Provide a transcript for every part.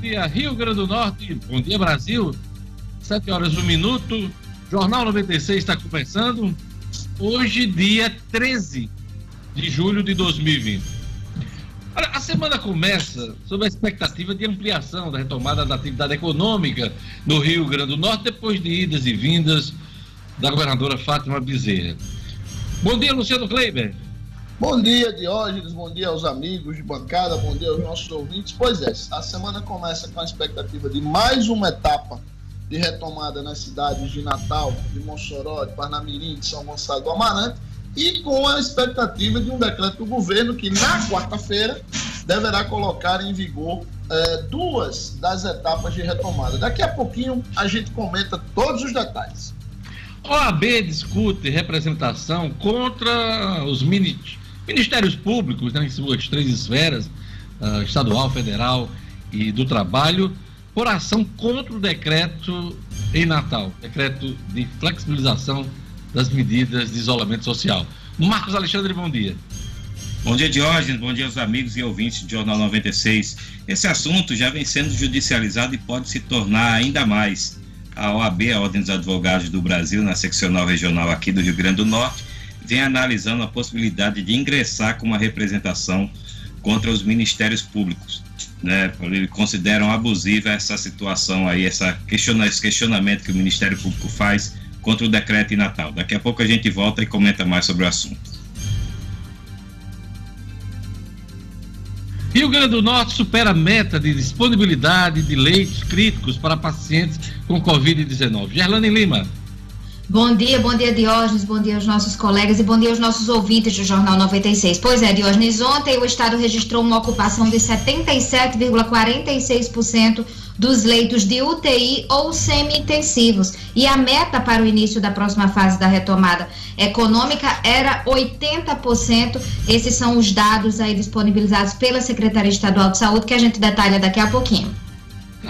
dia Rio Grande do Norte, bom dia Brasil. 7 horas um minuto. Jornal 96 está começando. Hoje, dia 13 de julho de 2020. Olha, a semana começa sob a expectativa de ampliação da retomada da atividade econômica no Rio Grande do Norte, depois de idas e vindas da governadora Fátima Bezerra. Bom dia, Luciano Kleiber. Bom dia, Diógenes, bom dia aos amigos de bancada, bom dia aos nossos ouvintes. Pois é, a semana começa com a expectativa de mais uma etapa de retomada nas cidades de Natal, de Mossoró, de Parnamirim, de São Gonçalo do Amarante, e com a expectativa de um decreto do governo que, na quarta-feira, deverá colocar em vigor eh, duas das etapas de retomada. Daqui a pouquinho a gente comenta todos os detalhes. OAB discute representação contra os ministros Ministérios públicos, né, em suas três esferas, uh, estadual, federal e do trabalho, por ação contra o decreto em Natal, decreto de flexibilização das medidas de isolamento social. Marcos Alexandre, bom dia. Bom dia, Diógenes. Bom dia aos amigos e ouvintes do Jornal 96. Esse assunto já vem sendo judicializado e pode se tornar ainda mais. A OAB, a Ordem dos Advogados do Brasil, na seccional regional aqui do Rio Grande do Norte, vem analisando a possibilidade de ingressar com uma representação contra os ministérios públicos. Né? Eles consideram abusiva essa situação aí, essa questiona, esse questionamento que o Ministério Público faz contra o decreto em Natal. Daqui a pouco a gente volta e comenta mais sobre o assunto. Rio Grande do Norte supera a meta de disponibilidade de leitos críticos para pacientes com Covid-19. Gerlane Lima. Bom dia, bom dia Diógenes, bom dia aos nossos colegas e bom dia aos nossos ouvintes do Jornal 96. Pois é, Diógenes, ontem o Estado registrou uma ocupação de 77,46% dos leitos de UTI ou semi-intensivos. E a meta para o início da próxima fase da retomada econômica era 80%. Esses são os dados aí disponibilizados pela Secretaria Estadual de Saúde, que a gente detalha daqui a pouquinho.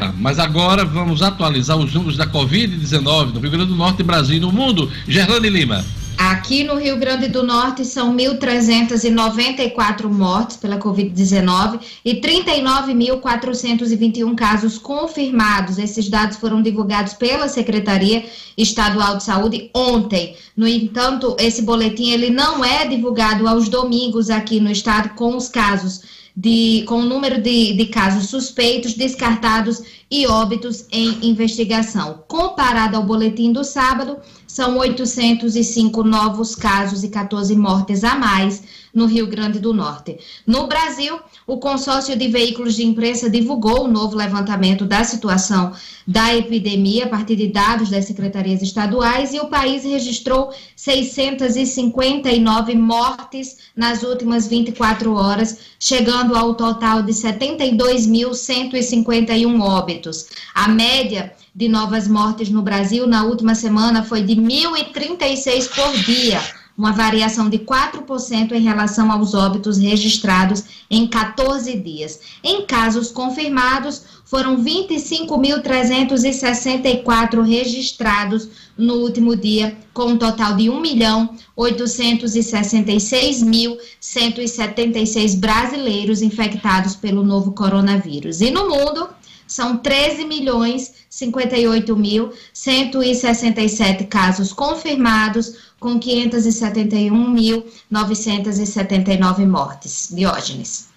Ah, mas agora vamos atualizar os números da Covid-19 no Rio Grande do Norte, Brasil e no mundo. Gerlane Lima. Aqui no Rio Grande do Norte são 1.394 mortes pela Covid-19 e 39.421 casos confirmados. Esses dados foram divulgados pela Secretaria Estadual de Saúde ontem. No entanto, esse boletim ele não é divulgado aos domingos aqui no estado com os casos de, com o número de, de casos suspeitos, descartados e óbitos em investigação. Comparado ao boletim do sábado, são 805 novos casos e 14 mortes a mais no Rio Grande do Norte. No Brasil, o consórcio de veículos de imprensa divulgou o novo levantamento da situação da epidemia a partir de dados das secretarias estaduais e o país registrou 659 mortes nas últimas 24 horas, chegando ao total de 72.151 óbitos. A média de novas mortes no Brasil na última semana foi de 1.036 por dia uma variação de 4% em relação aos óbitos registrados em 14 dias. Em casos confirmados, foram 25.364 registrados no último dia, com um total de 1.866.176 brasileiros infectados pelo novo coronavírus. E no mundo, são 13 milhões 58 mil 167 casos confirmados, com 571.979 mortes. Diógenes.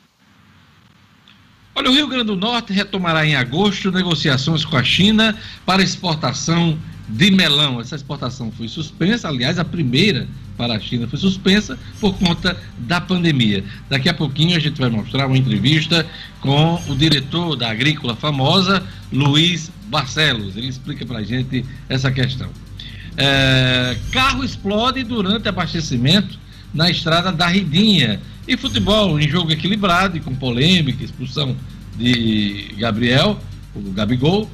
Olha, o Rio Grande do Norte retomará em agosto negociações com a China para exportação de melão. Essa exportação foi suspensa, aliás, a primeira para a China foi suspensa por conta da pandemia. Daqui a pouquinho a gente vai mostrar uma entrevista com o diretor da Agrícola Famosa, Luiz Barcelos. Ele explica para a gente essa questão. É, carro explode durante abastecimento na estrada da Ridinha. E futebol em jogo equilibrado e com polêmica, expulsão de Gabriel, o Gabigol.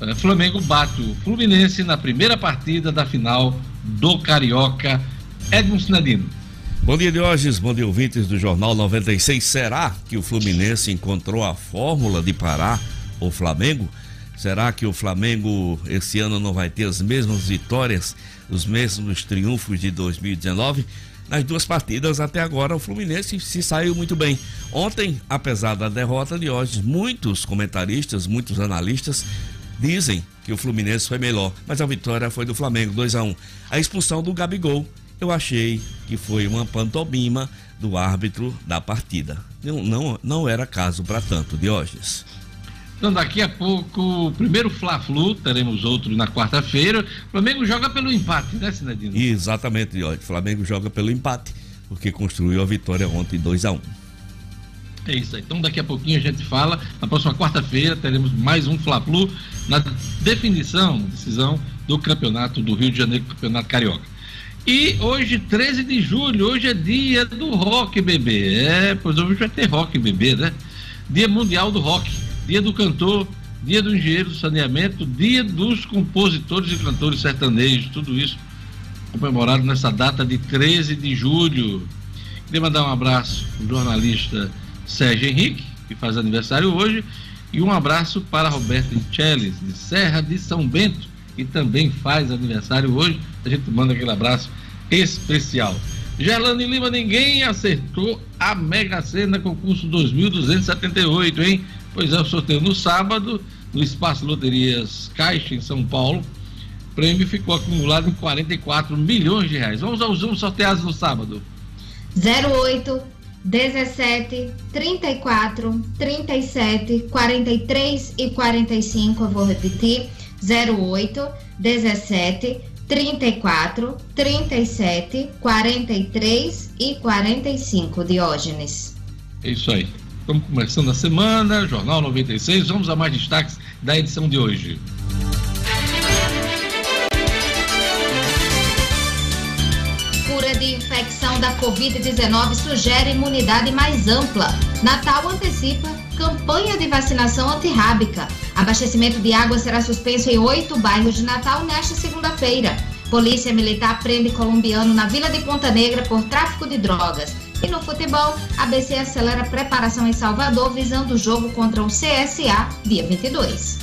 É, Flamengo bate o Fluminense na primeira partida da final do Carioca Edmund Sinadino. Bom dia, Diógenes. Bom dia, ouvintes do Jornal 96. Será que o Fluminense encontrou a fórmula de parar o Flamengo? Será que o Flamengo esse ano não vai ter as mesmas vitórias, os mesmos triunfos de 2019? Nas duas partidas até agora, o Fluminense se saiu muito bem. Ontem, apesar da derrota de hoje, muitos comentaristas, muitos analistas dizem que o Fluminense foi melhor, mas a vitória foi do Flamengo, 2 a 1 A expulsão do Gabigol, eu achei que foi uma pantomima do árbitro da partida. Não, não, não era caso para tanto, Diógenes. Então, daqui a pouco, o primeiro Fla-Flu, teremos outro na quarta-feira. O Flamengo joga pelo empate, né, Sinadino? Exatamente, Diógenes. O Flamengo joga pelo empate, porque construiu a vitória ontem 2 a 1 é isso aí. Então daqui a pouquinho a gente fala. Na próxima quarta-feira teremos mais um Fla-Flu na definição, decisão do campeonato do Rio de Janeiro, campeonato carioca. E hoje, 13 de julho, hoje é dia do rock, bebê. É, pois hoje vai ter rock, bebê, né? Dia mundial do rock, dia do cantor, dia do engenheiro do saneamento, dia dos compositores e cantores sertanejos, tudo isso comemorado nessa data de 13 de julho. Queria mandar um abraço ao jornalista Sérgio Henrique, que faz aniversário hoje, e um abraço para Roberto Incheles, de Serra de São Bento, que também faz aniversário hoje. A gente manda aquele abraço especial. Gerlane Lima, ninguém acertou a Mega Sena concurso 2278, hein? Pois é, o sorteio no sábado, no Espaço Loterias Caixa, em São Paulo. O prêmio ficou acumulado em 44 milhões de reais. Vamos aos números sorteados no sábado. 08 17, 34, 37, 43 e 45. Eu vou repetir: 08, 17, 34, 37, 43 e 45. Diógenes. É isso aí. Estamos começando a semana, Jornal 96. Vamos a mais destaques da edição de hoje. de infecção da Covid-19 sugere imunidade mais ampla. Natal antecipa campanha de vacinação antirrábica. Abastecimento de água será suspenso em oito bairros de Natal nesta segunda-feira. Polícia Militar prende colombiano na Vila de Ponta Negra por tráfico de drogas. E no futebol, a BC acelera preparação em Salvador visando o jogo contra o CSA, dia 22.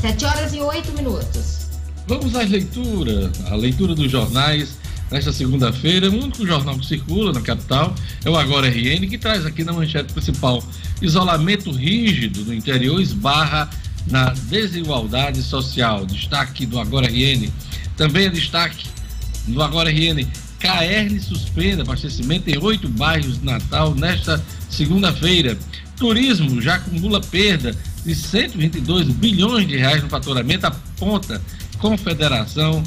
7 horas e 8 minutos. Vamos às leituras, a leitura dos jornais nesta segunda-feira. O único jornal que circula na capital é o Agora RN, que traz aqui na manchete principal: isolamento rígido no interior esbarra na desigualdade social. Destaque do Agora RN. Também é destaque do Agora RN. KR suspende abastecimento em oito bairros de Natal nesta segunda-feira. Turismo já acumula perda de 122 bilhões de reais no faturamento, aponta Confederação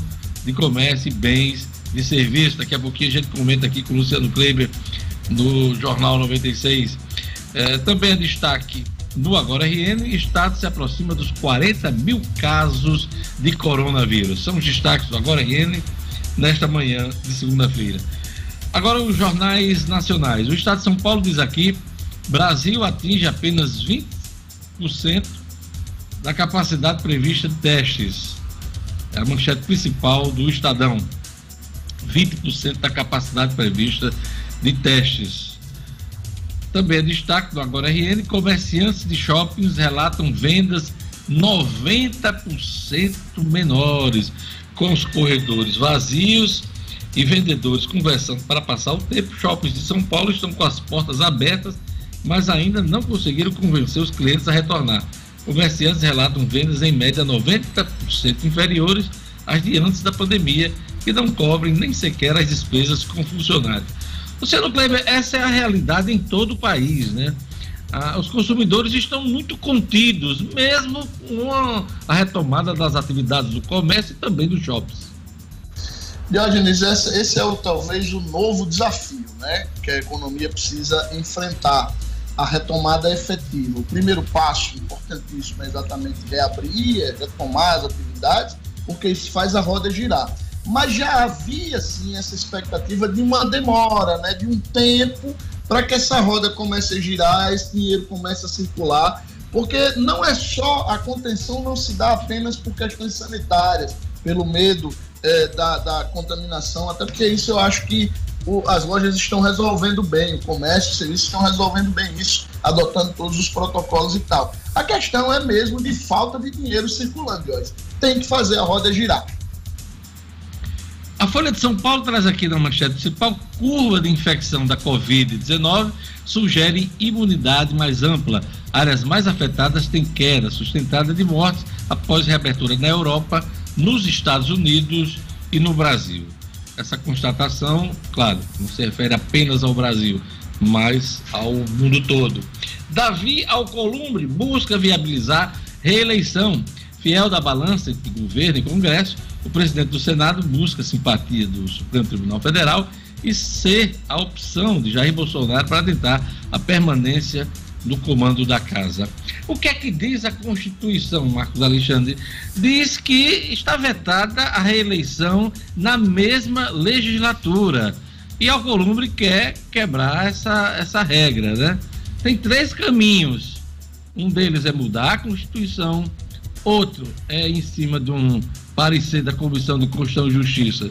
de Comércio e Bens de Serviço. Daqui a pouquinho a gente comenta aqui com o Luciano Kleber no Jornal 96. É, também é destaque no Agora RN, Estado se aproxima dos 40 mil casos de coronavírus. São os destaques do Agora RN nesta manhã de segunda-feira. Agora os jornais nacionais. O Estado de São Paulo diz aqui: Brasil atinge apenas 20% da capacidade prevista de testes é a manchete principal do Estadão. 20% da capacidade prevista de testes. Também é destaque do Agora RN, comerciantes de shoppings relatam vendas 90% menores, com os corredores vazios e vendedores conversando para passar o tempo. Shoppings de São Paulo estão com as portas abertas, mas ainda não conseguiram convencer os clientes a retornar. Comerciantes relatam vendas em média 90% inferiores às de antes da pandemia, que não cobrem nem sequer as despesas com funcionários. Luciano Kleber, essa é a realidade em todo o país, né? Ah, os consumidores estão muito contidos, mesmo com a, retomada das atividades do comércio e também dos shoppings. Diógenes, esse é o, talvez o novo desafio né, que a economia precisa enfrentar a retomada efetiva. O primeiro passo, importantíssimo, é exatamente reabrir, é retomar as atividades, porque isso faz a roda girar. Mas já havia, sim, essa expectativa de uma demora, né, de um tempo para que essa roda comece a girar, esse dinheiro comece a circular, porque não é só a contenção, não se dá apenas por questões sanitárias, pelo medo é, da, da contaminação, até porque isso eu acho que o, as lojas estão resolvendo bem, o comércio, os serviços estão resolvendo bem isso adotando todos os protocolos e tal. A questão é mesmo de falta de dinheiro circulando, Joyce. Tem que fazer a roda girar. A Folha de São Paulo traz aqui na manchete principal: curva de infecção da Covid-19 sugere imunidade mais ampla. Áreas mais afetadas têm queda sustentada de mortes após reabertura na Europa, nos Estados Unidos e no Brasil. Essa constatação, claro, não se refere apenas ao Brasil, mas ao mundo todo. Davi Alcolumbre busca viabilizar reeleição. Fiel da balança entre governo e Congresso, o presidente do Senado busca simpatia do Supremo Tribunal Federal e ser a opção de Jair Bolsonaro para tentar a permanência no comando da casa. O que é que diz a Constituição, Marcos Alexandre? Diz que está vetada a reeleição na mesma legislatura. E Alcolumbre quer quebrar essa, essa regra, né? Tem três caminhos. Um deles é mudar a Constituição, outro é em cima de um parecer da Comissão de Constituição e Justiça,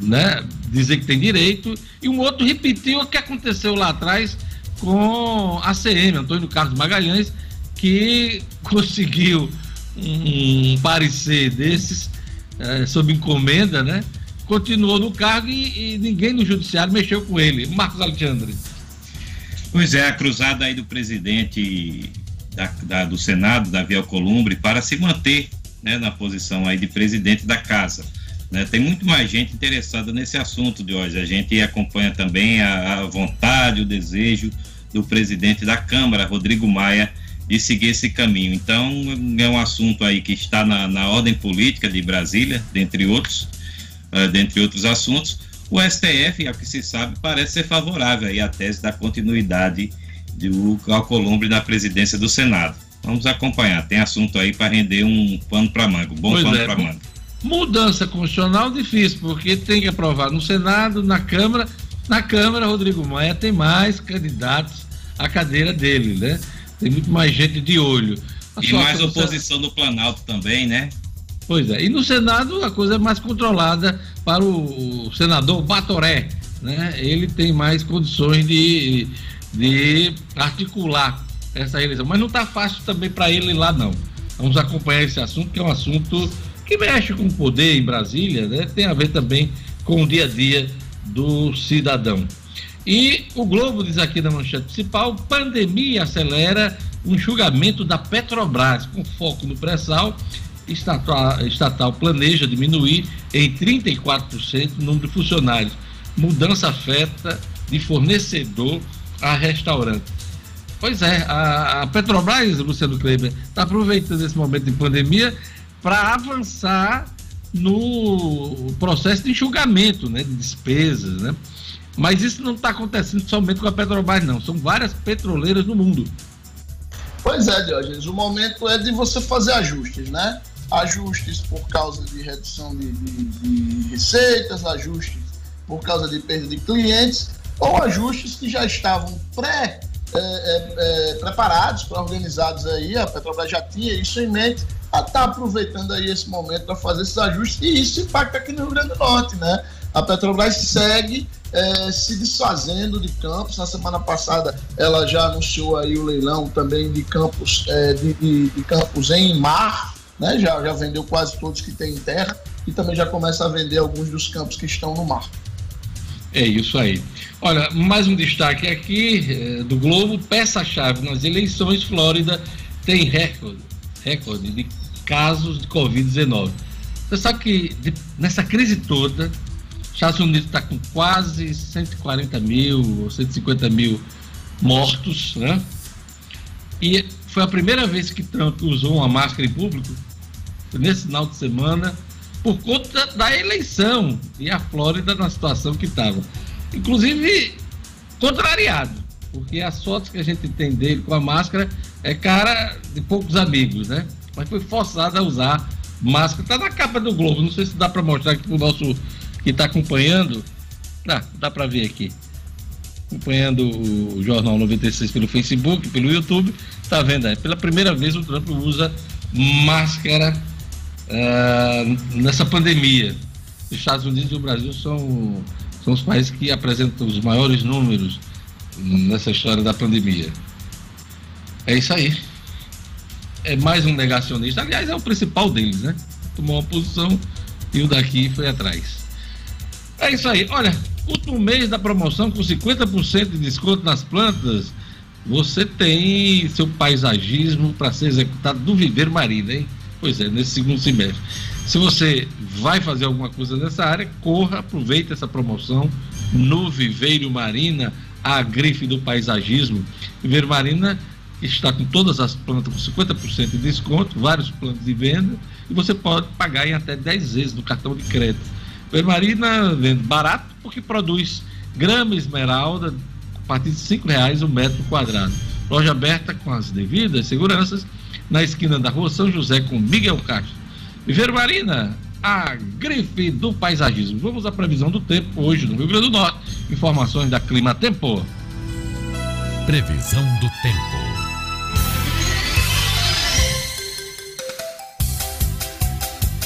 né? Dizer que tem direito, e um outro repetiu o que aconteceu lá atrás com a CM, Antônio Carlos Magalhães, que conseguiu um parecer desses é, sob encomenda, né? Continuou no cargo e, e, ninguém no judiciário mexeu com ele. Marcos Alexandre. Pois é, a cruzada aí do presidente da, da, do Senado, Davi Alcolumbre, para se manter né, na posição aí de presidente da casa. Né? Tem muito mais gente interessada nesse assunto de hoje. A gente acompanha também a, a vontade, o desejo do presidente da Câmara, Rodrigo Maia, de seguir esse caminho. Então, é um assunto aí que está na, na ordem política de Brasília, dentre outros, uh, dentre outros assuntos. O STF, ao que se sabe, parece ser favorável aí à tese da continuidade do Alcolumbre na presidência do Senado. Vamos acompanhar. Tem assunto aí para render um pano para manga, um bom pois pano é, para manga. Mudança constitucional difícil, porque tem que aprovar no Senado, na Câmara. Na Câmara, Rodrigo Maia tem mais candidatos à cadeira dele, né? Tem muito mais gente de olho. A e mais oposição do Planalto também, né? Pois é. E no Senado a coisa é mais controlada para o senador Batoré, né? Ele tem mais condições de, de articular essa eleição. Mas não está fácil também para ele lá, não. Vamos acompanhar esse assunto, que é um assunto que mexe com o poder em Brasília, né? tem a ver também com o dia a dia do cidadão. E o Globo diz aqui na manchete principal: pandemia acelera o enxugamento da Petrobras, com foco no pré-sal. Estatal, estatal planeja diminuir em 34% o número de funcionários. Mudança afeta de fornecedor a restaurante. Pois é, a, a Petrobras, Luciano Kleber, está aproveitando esse momento de pandemia para avançar no processo de enxugamento né, de despesas, né? Mas isso não está acontecendo somente com a Petrobras, não. São várias petroleiras no mundo. Pois é, Diogenes. O momento é de você fazer ajustes, né? Ajustes por causa de redução de, de, de receitas, ajustes por causa de perda de clientes, ou ajustes que já estavam pré é, é, é, preparados, para organizados aí, a Petrobras já tinha isso em mente, está aproveitando aí esse momento para fazer esses ajustes e isso impacta aqui no Rio Grande do Norte, né? A Petrobras segue é, se desfazendo de campos. Na semana passada ela já anunciou aí o leilão também de campos, é, de, de, de, campos em mar, né? Já, já vendeu quase todos que tem em terra e também já começa a vender alguns dos campos que estão no mar. É isso aí. Olha, mais um destaque aqui é, do Globo: peça-chave nas eleições. Flórida tem recorde, recorde de casos de Covid-19. Você sabe que de, nessa crise toda, Estados Unidos está com quase 140 mil ou 150 mil mortos, né? E foi a primeira vez que Trump usou uma máscara em público, nesse final de semana, por conta da eleição e a Flórida na situação que estava. Inclusive, contrariado, porque as fotos que a gente tem dele com a máscara é cara de poucos amigos, né? Mas foi forçado a usar máscara. Está na capa do Globo, não sei se dá para mostrar aqui para o nosso que está acompanhando. Dá, dá para ver aqui. Acompanhando o Jornal 96 pelo Facebook, pelo YouTube, está vendo aí. Pela primeira vez o Trump usa máscara uh, nessa pandemia. Os Estados Unidos e o Brasil são, são os países que apresentam os maiores números nessa história da pandemia. É isso aí. É mais um negacionista. Aliás, é o principal deles, né? Tomou uma posição e o daqui foi atrás. É isso aí. Olha, último mês da promoção com 50% de desconto nas plantas. Você tem seu paisagismo para ser executado do Viver Marina, hein? Pois é, nesse segundo semestre. Se você vai fazer alguma coisa nessa área, corra, aproveite essa promoção no Viveiro Marina, a grife do paisagismo. Viveiro Marina está com todas as plantas com 50% de desconto, vários planos de venda, e você pode pagar em até 10 vezes no cartão de crédito. Viveiro Marina vende barato porque produz grama esmeralda a partir de R$ reais o metro quadrado. Loja aberta com as devidas seguranças na esquina da rua São José com Miguel Castro. Viver Marina, a grife do paisagismo. Vamos à previsão do tempo hoje no Rio Grande do Norte. Informações da Clima Tempo. Previsão do tempo.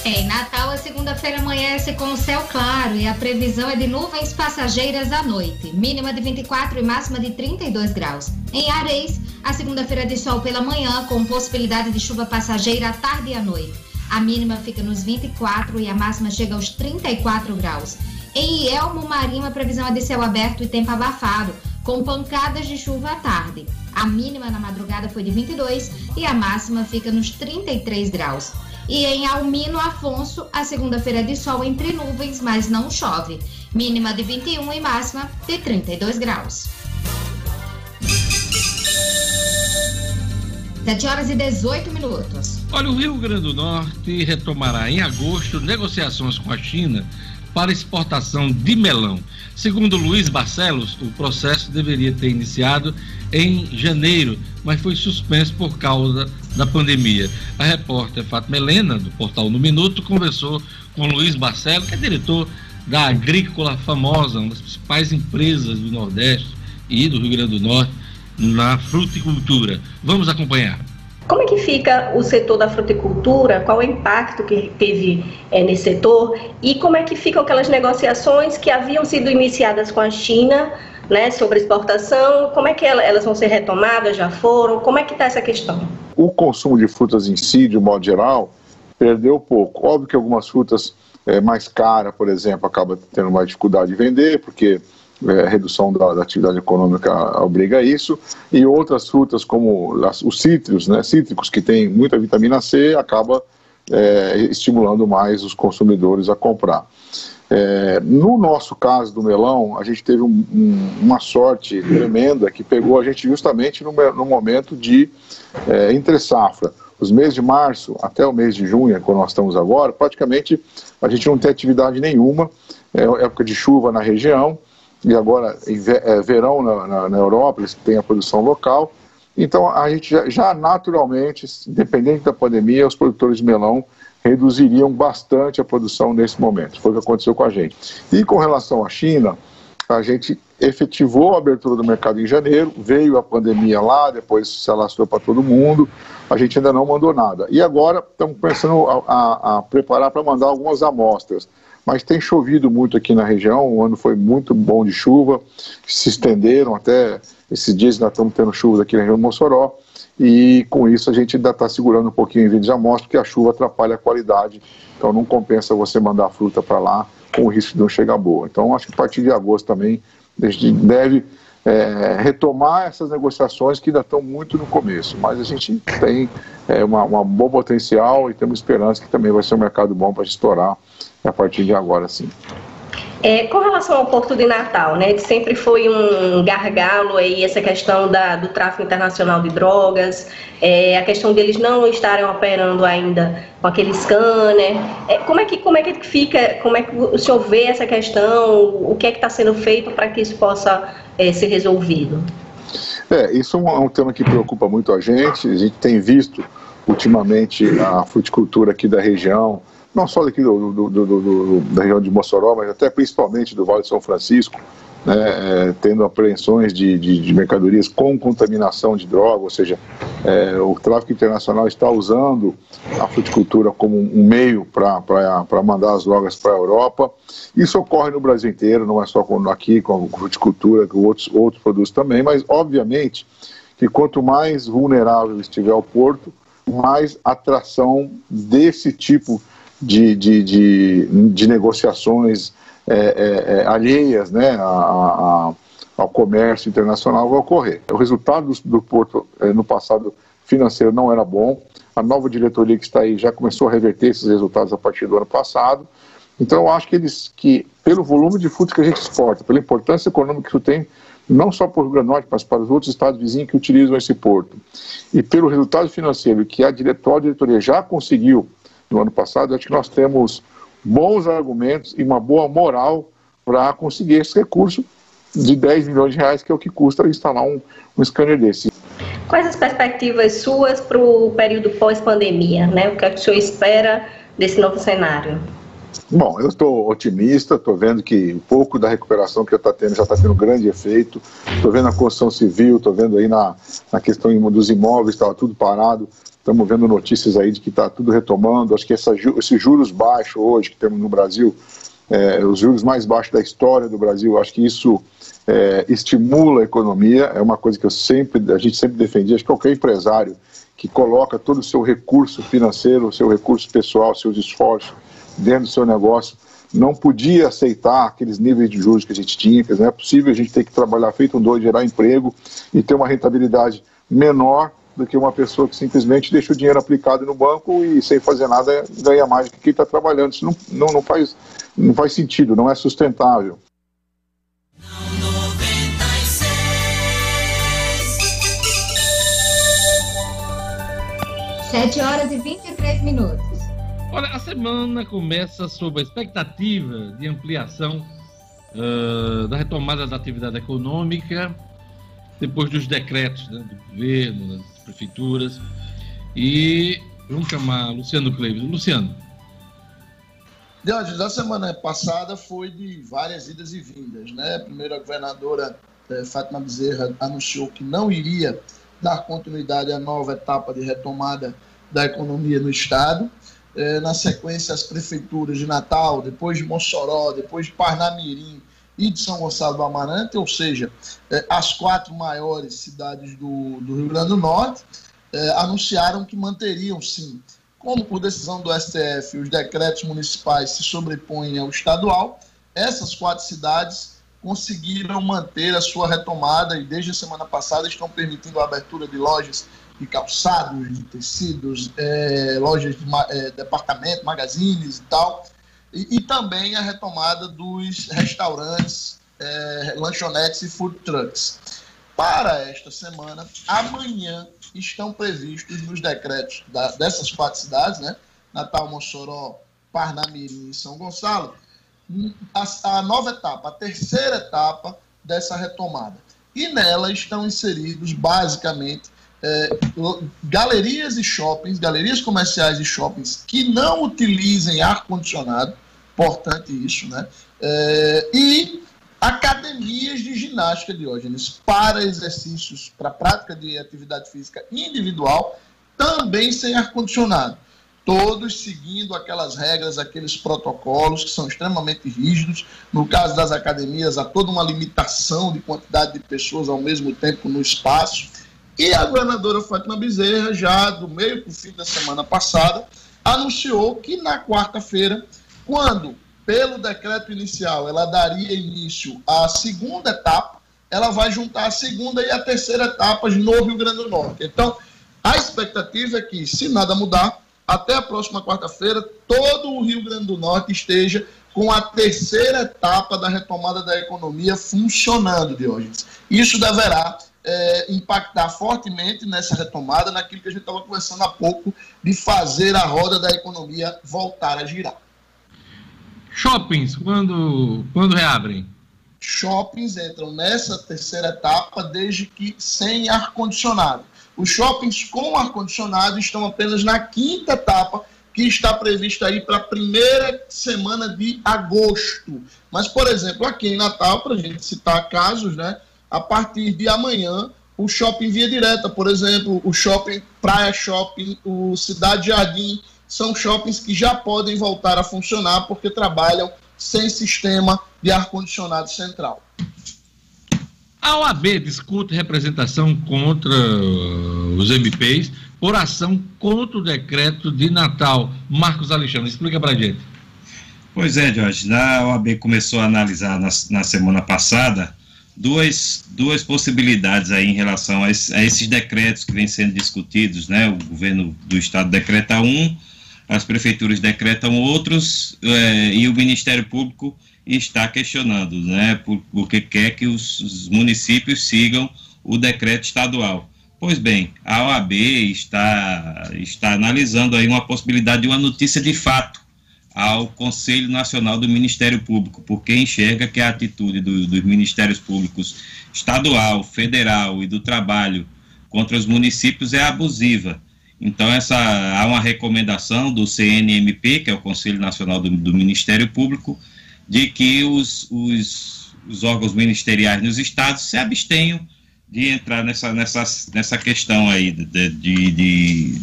Em Natal, a segunda-feira amanhece com o céu claro e a previsão é de nuvens passageiras à noite, mínima de 24 e máxima de 32 graus. Em Areis, a segunda-feira de sol pela manhã, com possibilidade de chuva passageira à tarde e à noite. A mínima fica nos 24 e a máxima chega aos 34 graus. Em Elmo Marinho, a previsão é de céu aberto e tempo abafado, com pancadas de chuva à tarde. A mínima na madrugada foi de 22 e a máxima fica nos 33 graus. E em Almino Afonso, a segunda-feira é de sol entre nuvens, mas não chove. Mínima de 21 e máxima de 32 graus. 7 horas e 18 minutos. Olha, o Rio Grande do Norte retomará em agosto negociações com a China para exportação de melão. Segundo Luiz Barcelos, o processo deveria ter iniciado em janeiro, mas foi suspenso por causa da pandemia. A repórter Fátima Helena, do portal No Minuto, conversou com Luiz Barcelos, que é diretor da Agrícola Famosa, uma das principais empresas do Nordeste e do Rio Grande do Norte na fruticultura. Vamos acompanhar. Como é que fica o setor da fruticultura? Qual é o impacto que teve é, nesse setor? E como é que ficam aquelas negociações que haviam sido iniciadas com a China né, sobre exportação? Como é que elas vão ser retomadas? Já foram? Como é que está essa questão? O consumo de frutas em si, de um modo geral, perdeu pouco. Óbvio que algumas frutas é, mais caras, por exemplo, acaba tendo mais dificuldade de vender, porque é, redução da, da, atividade econômica obriga a isso, e outras frutas como as, os cítricos, né, cítricos que têm muita vitamina C, acaba é, estimulando mais os consumidores a comprar. É, no nosso caso do melão, a gente teve um, um, uma sorte tremenda que pegou a gente justamente no, no momento de é, entre safra. Os meses de março até o mês de junho, quando nós estamos agora, praticamente a gente não tem atividade nenhuma, é época de chuva na região, e agora é, verão na, na, na, Europa, eles têm a produção local. Então, a gente já, já, naturalmente, independente da pandemia, os produtores de melão reduziriam bastante a produção nesse momento. Foi o que aconteceu com a gente. E com relação à China, a gente efetivou a abertura do mercado em janeiro, veio a pandemia lá, depois se alastrou para todo mundo, a gente ainda não mandou nada. E agora estamos começando a, a, a preparar para mandar algumas amostras mas tem chovido muito aqui na região, o ano foi muito bom de chuva, se estenderam até esses dias, ainda estamos tendo chuva aqui na região do Mossoró, e com isso a gente ainda está segurando um pouquinho em vídeo de amostra, porque a chuva atrapalha a qualidade, então não compensa você mandar a fruta para lá com o risco de não chegar boa. Então acho que a partir de agosto também a gente deve é, retomar essas negociações que ainda estão muito no começo, mas a gente tem é, bom potencial e temos esperança que também vai ser um mercado bom para estourar a partir de agora, sim. É, com relação ao Porto de Natal, né, que sempre foi um gargalo aí essa questão da, do tráfico internacional de drogas, é, a questão deles não estarem operando ainda com aquele scanner, é, como é que como é que fica, como é que o senhor vê essa questão, o que é que está sendo feito para que isso possa é, ser resolvido? É, isso é um, é um tema que preocupa muito a gente. A gente tem visto ultimamente a fruticultura aqui da região não só daqui do, do, do, da região de Mossoró, mas até principalmente do Vale de São Francisco, né, é, tendo apreensões de, de, de, mercadorias com contaminação de droga, ou seja, é, o tráfico internacional está usando a fruticultura como um meio para mandar as drogas para a Europa. Isso ocorre no Brasil inteiro, não é só com, aqui com fruticultura, com outros, outros produtos também, mas obviamente que quanto mais vulnerável estiver o porto, mais atração desse tipo de, de, de, de negociações é, é, é alheias né, a, a, ao comércio internacional vai ocorrer. O resultado do, porto é, no passado financeiro não era bom, a nova diretoria que está aí já começou a reverter esses resultados a partir do ano passado. Então, eu acho que eles, que pelo volume de frutos que a gente exporta, pela importância econômica que isso tem, não só para o Rio Grande do Norte, mas para os outros estados vizinhos que utilizam esse porto, e pelo resultado financeiro que a diretoria já conseguiu no ano passado, acho que nós temos bons argumentos e uma boa moral para conseguir esse recurso de 10 milhões de reais, que é o que custa instalar um, um scanner desse. Quais as perspectivas suas para o período pós-pandemia? Né? O que, é que o senhor espera desse novo cenário? Bom, eu estou otimista, estou vendo que um pouco da recuperação que está tendo já está tendo grande efeito. Estou vendo a construção civil, estou vendo aí na, na questão dos imóveis, estava tudo parado. Estamos vendo notícias aí de que está tudo retomando. Acho que essa, esses juros baixos hoje que temos no Brasil, é, os juros mais baixos da história do Brasil, acho que isso é, estimula a economia. É uma coisa que eu sempre, a gente sempre defendia. Acho que qualquer empresário que coloca todo o seu recurso financeiro, o seu recurso pessoal, seus esforços dentro do seu negócio, não podia aceitar aqueles níveis de juros que a gente tinha, que não é possível a gente ter que trabalhar feito um doido, gerar emprego e ter uma rentabilidade menor do que uma pessoa que simplesmente deixa o dinheiro aplicado no banco e sem fazer nada ganha mais do que quem está trabalhando. Isso não, não, não, faz, não faz sentido, não é sustentável. Sete horas e 23 minutos. Olha, a semana começa sob a expectativa de ampliação uh, da retomada da atividade econômica, depois dos decretos né, do governo, das prefeituras. E vamos chamar Luciano Cleves. Luciano. Deus, a semana passada foi de várias idas e vindas. Né? Primeiro, a governadora eh, Fátima Bezerra anunciou que não iria dar continuidade à nova etapa de retomada da economia no Estado. É, na sequência as prefeituras de Natal, depois de Mossoró, depois de Parnamirim e de São Gonçalo do Amarante, ou seja, é, as quatro maiores cidades do, do Rio Grande do Norte, é, anunciaram que manteriam sim, como por decisão do STF os decretos municipais se sobrepõem ao estadual, essas quatro cidades conseguiram manter a sua retomada e desde a semana passada estão permitindo a abertura de lojas de calçados, de tecidos, é, lojas de é, departamento, magazines e tal, e, e, também a retomada dos restaurantes, é, lanchonetes e food trucks. Para esta semana, amanhã estão previstos nos decretos da, dessas quatro cidades, né? Natal, Mossoró, Parnamirim e São Gonçalo, a, a nova etapa, a terceira etapa dessa retomada. E nela estão inseridos basicamente é, galerias e shoppings, galerias comerciais e shoppings que não utilizem ar-condicionado, importante isso, né? É, e academias de ginástica, Diógenes, para exercícios, para prática de atividade física individual, também sem ar-condicionado. Todos seguindo aquelas regras, aqueles protocolos que são extremamente rígidos. No caso das academias, há toda uma limitação de quantidade de pessoas ao mesmo tempo no espaço e a governadora Fátima Bezerra, já do meio para o fim da semana passada, anunciou que na quarta-feira, quando, pelo decreto inicial, ela daria início à segunda etapa, ela vai juntar a segunda e a terceira etapas no Rio Grande do Norte. Então, a expectativa é que, se nada mudar, até a próxima quarta-feira, todo o Rio Grande do Norte esteja com a terceira etapa da retomada da economia funcionando, Diógenes. Isso deverá é, impactar fortemente nessa retomada, naquilo que a gente estava conversando há pouco, de fazer a roda da economia voltar a girar. Shoppings, quando, quando reabrem? Shoppings entram nessa terceira etapa, desde que sem ar-condicionado. Os shoppings com ar-condicionado estão apenas na quinta etapa, que está prevista aí para a primeira semana de agosto. Mas, por exemplo, aqui em Natal, para a gente citar casos, né? A partir de amanhã, o shopping Via Direta, por exemplo, o shopping Praia Shopping, o Cidade Jardim, são shoppings que já podem voltar a funcionar porque trabalham sem sistema de ar-condicionado central. A OAB discute representação contra os MPs por ação contra o decreto de Natal. Marcos Alexandre, explica para gente. Pois é, Jorge. A OAB começou a analisar na, na semana passada duas, duas possibilidades aí em relação a, esse, a, esses decretos que vêm sendo discutidos, né? O governo do estado decreta um, as prefeituras decretam outros é, e o Ministério Público está questionando, né? Por, porque quer que os, os municípios sigam o decreto estadual. Pois bem, a OAB está, está analisando aí uma possibilidade de uma notícia de fato ao Conselho Nacional do Ministério Público, porque enxerga que a atitude do, dos Ministérios Públicos estadual, federal e do trabalho contra os municípios é abusiva. Então, essa, há uma recomendação do CNMP, que é o Conselho Nacional do, do Ministério Público, de que os, os, os órgãos ministeriais nos estados se abstenham de entrar nessa, nessa, nessa questão aí de, de, de,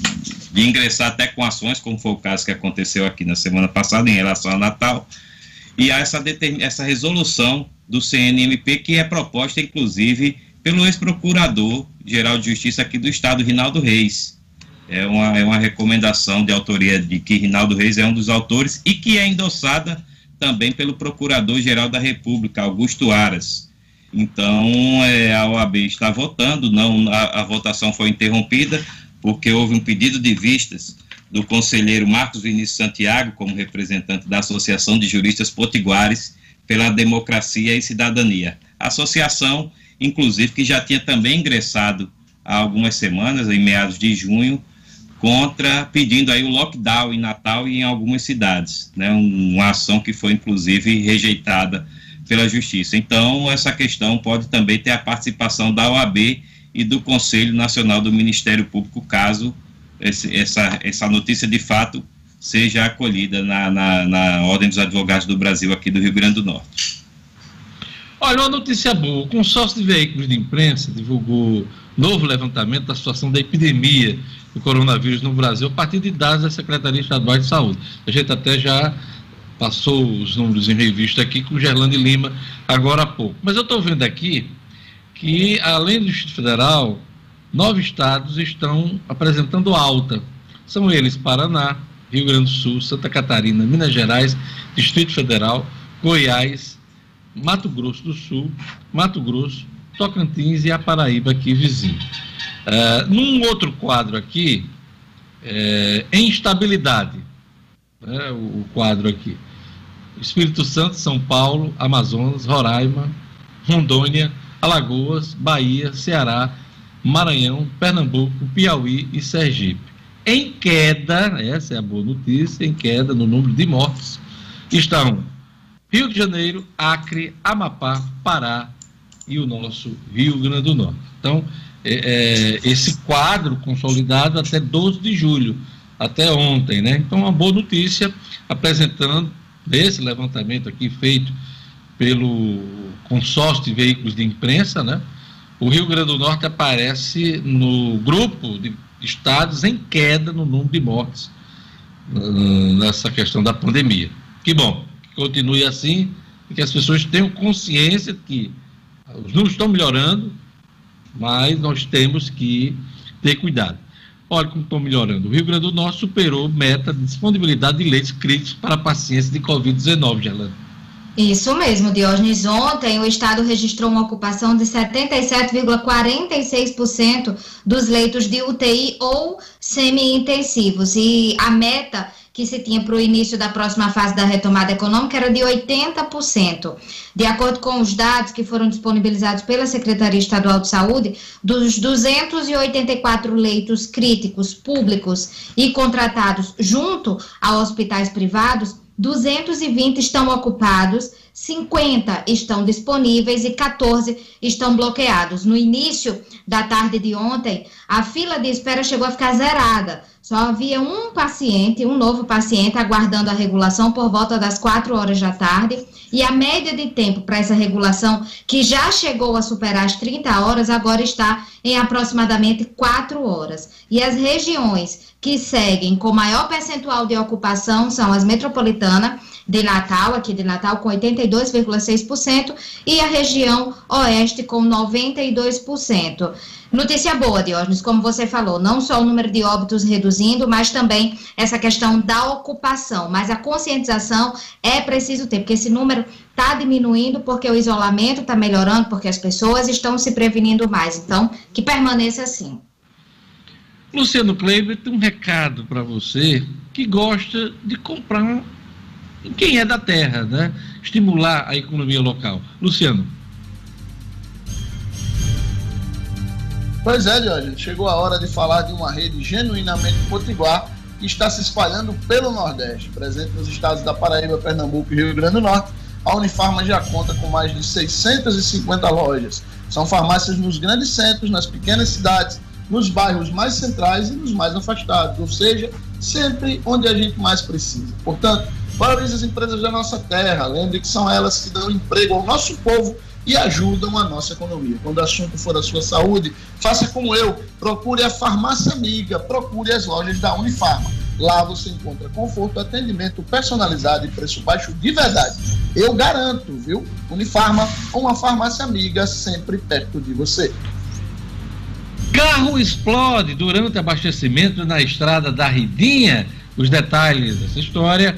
de, ingressar até com ações, como foi o caso que aconteceu aqui na semana passada em relação ao Natal, e há essa, essa resolução do CNMP que é proposta, inclusive, pelo ex-procurador-geral de Justiça aqui do Estado, Rinaldo Reis. É uma, é uma recomendação de autoria de que Rinaldo Reis é um dos autores e que é endossada também pelo Procurador-Geral da República, Augusto Aras. Então, é, a OAB está votando, não, a, a, votação foi interrompida porque houve um pedido de vistas do conselheiro Marcos Vinícius Santiago, como representante da Associação de Juristas Potiguares pela Democracia e Cidadania. Associação, inclusive, que já tinha também ingressado há algumas semanas, em meados de junho, contra pedindo aí o lockdown em Natal e em algumas cidades, né? Uma ação que foi inclusive rejeitada pela Justiça. Então, essa questão pode também ter a participação da OAB e do Conselho Nacional do Ministério Público, caso esse, essa, essa notícia de fato seja acolhida na, na, na Ordem dos Advogados do Brasil aqui do Rio Grande do Norte. Olha, uma notícia boa. O consórcio de veículos de imprensa divulgou novo levantamento da situação da epidemia do coronavírus no Brasil a partir de dados da Secretaria Estadual de Saúde. A gente até já passou os números em revista aqui com o Gerlando Lima agora há pouco. Mas eu estou vendo aqui que, além do Distrito Federal, nove estados estão apresentando alta. São eles Paraná, Rio Grande do Sul, Santa Catarina, Minas Gerais, Distrito Federal, Goiás, Mato Grosso do Sul, Mato Grosso, Tocantins e a Paraíba aqui vizinho. Uh, num outro quadro aqui, é, em estabilidade, né, o, o quadro aqui. Espírito Santo, São Paulo, Amazonas, Roraima, Rondônia, Alagoas, Bahia, Ceará, Maranhão, Pernambuco, Piauí e Sergipe. Em queda, essa é a boa notícia, em queda no número de mortes, estão Rio de Janeiro, Acre, Amapá, Pará e o nosso Rio Grande do Norte. Então, é, é, esse quadro consolidado até 12 de julho até ontem, né? Então, uma boa notícia apresentando esse levantamento aqui feito pelo consórcio de veículos de imprensa, né? O Rio Grande do Norte aparece no grupo de estados em queda no número de mortes uh, nessa questão da pandemia. Que bom, que continue assim e que as pessoas tenham consciência de que os números estão melhorando, mas nós temos que ter cuidado. Olha como estão melhorando. O Rio Grande do Norte superou meta de disponibilidade de leitos críticos para pacientes de Covid-19, Gerlando. Isso mesmo, Diógenes. Ontem o Estado registrou uma ocupação de 77,46% dos leitos de UTI ou semi-intensivos. E a meta que se tinha para o início da próxima fase da retomada econômica era de 80%. De acordo com os dados que foram disponibilizados pela Secretaria Estadual de Saúde, dos 284 leitos críticos públicos e contratados junto a hospitais privados, 220 estão ocupados, 50 estão disponíveis e 14 estão bloqueados. No início da tarde de ontem, a fila de espera chegou a ficar zerada só havia um paciente, um novo paciente, aguardando a regulação por volta das 4 horas da tarde. E a média de tempo para essa regulação, que já chegou a superar as 30 horas, agora está em aproximadamente 4 horas. E as regiões que seguem com maior percentual de ocupação são as metropolitanas de Natal, aqui de Natal, com 82,6%, e a região oeste com 92%. Notícia boa, Diógenes, como você falou, não só o número de óbitos reduzindo, mas também essa questão da ocupação. Mas a conscientização é preciso ter, porque esse número está diminuindo, porque o isolamento está melhorando, porque as pessoas estão se prevenindo mais. Então, que permaneça assim. Luciano Kleiber tem um recado para você que gosta de comprar quem é da terra, né? Estimular a economia local. Luciano. Pois é, Diógenes, chegou a hora de falar de uma rede genuinamente potiguar que está se espalhando pelo Nordeste. Presente nos estados da Paraíba, Pernambuco e Rio Grande do Norte, a Unifarma já conta com mais de 650 lojas. São farmácias nos grandes centros, nas pequenas cidades, nos bairros mais centrais e nos mais afastados, ou seja, sempre onde a gente mais precisa. Portanto, valorize as empresas da nossa terra, lembre que são elas que dão emprego ao nosso povo e ajudam a nossa economia. Quando o assunto for a sua saúde, faça como eu, procure a farmácia amiga, procure as lojas da Unifarma. Lá você encontra conforto, atendimento personalizado e preço baixo de verdade. Eu garanto, viu? Unifarma, uma farmácia amiga sempre perto de você. Carro explode durante abastecimento na estrada da Ridinha. Os detalhes dessa história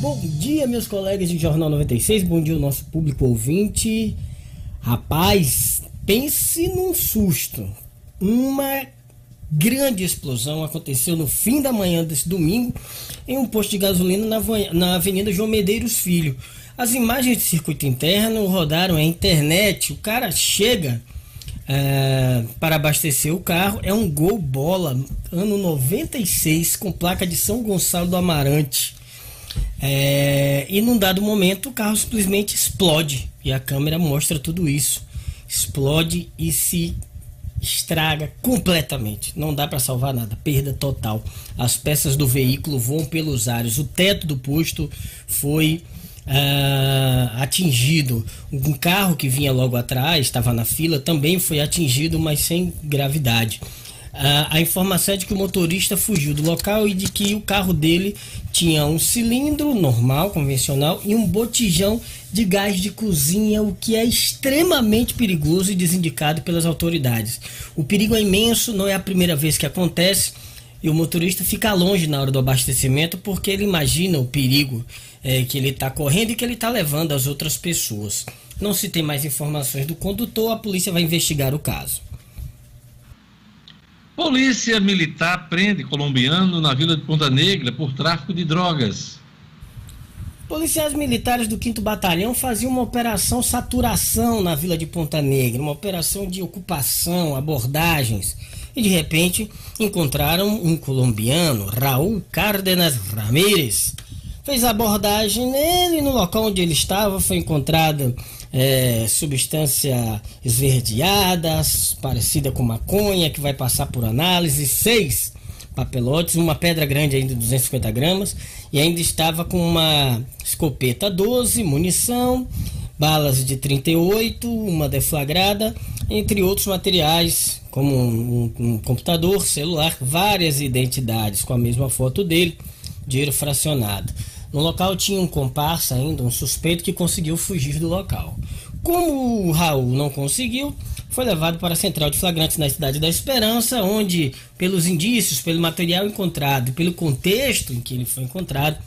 Bom dia, meus colegas de Jornal 96. Bom dia, o nosso público ouvinte. Rapaz, pense num susto. Uma grande explosão aconteceu no fim da manhã desse domingo em um posto de gasolina na, na Avenida João Medeiros Filho. As imagens de circuito interno rodaram a internet. O cara chega é, para abastecer o carro. É um Gol Bola, ano 96, com placa de São Gonçalo do Amarante. É, e num dado momento o carro simplesmente explode e a câmera mostra tudo isso. Explode e se estraga completamente. Não dá para salvar nada, perda total. As peças do veículo voam pelos ares. O teto do posto foi uh, atingido. Um carro que vinha logo atrás, estava na fila, também foi atingido, mas sem gravidade. A, informação é de que o motorista fugiu do local e de que o carro dele tinha um cilindro normal, convencional, e um botijão de gás de cozinha, o que é extremamente perigoso e desindicado pelas autoridades. O perigo é imenso, não é a primeira vez que acontece, e o motorista fica longe na hora do abastecimento porque ele imagina o perigo é, que ele está correndo e que ele está levando às outras pessoas. Não se tem mais informações do condutor, a polícia vai investigar o caso. Polícia Militar prende colombiano na vila de Ponta Negra por tráfico de drogas. Policiais militares do 5 Batalhão faziam uma operação saturação na vila de Ponta Negra, uma operação de ocupação, abordagens. E de repente encontraram um colombiano, Raul Cárdenas Ramírez. Fez abordagem nele no local onde ele estava, foi encontrada é, substância esverdeada, parecida com maconha, que vai passar por análise, seis papelotes, uma pedra grande ainda de 250 gramas, e ainda estava com uma escopeta 12, munição, balas de 38, uma deflagrada, entre outros materiais, como um, um, um computador, celular, várias identidades com a mesma foto dele, dinheiro fracionado. No local tinha um comparsa ainda, um suspeito que conseguiu fugir do local. Como o Raul não conseguiu, foi levado para a central de flagrantes na cidade da Esperança, onde, pelos indícios, pelo material encontrado pelo contexto em que ele foi encontrado,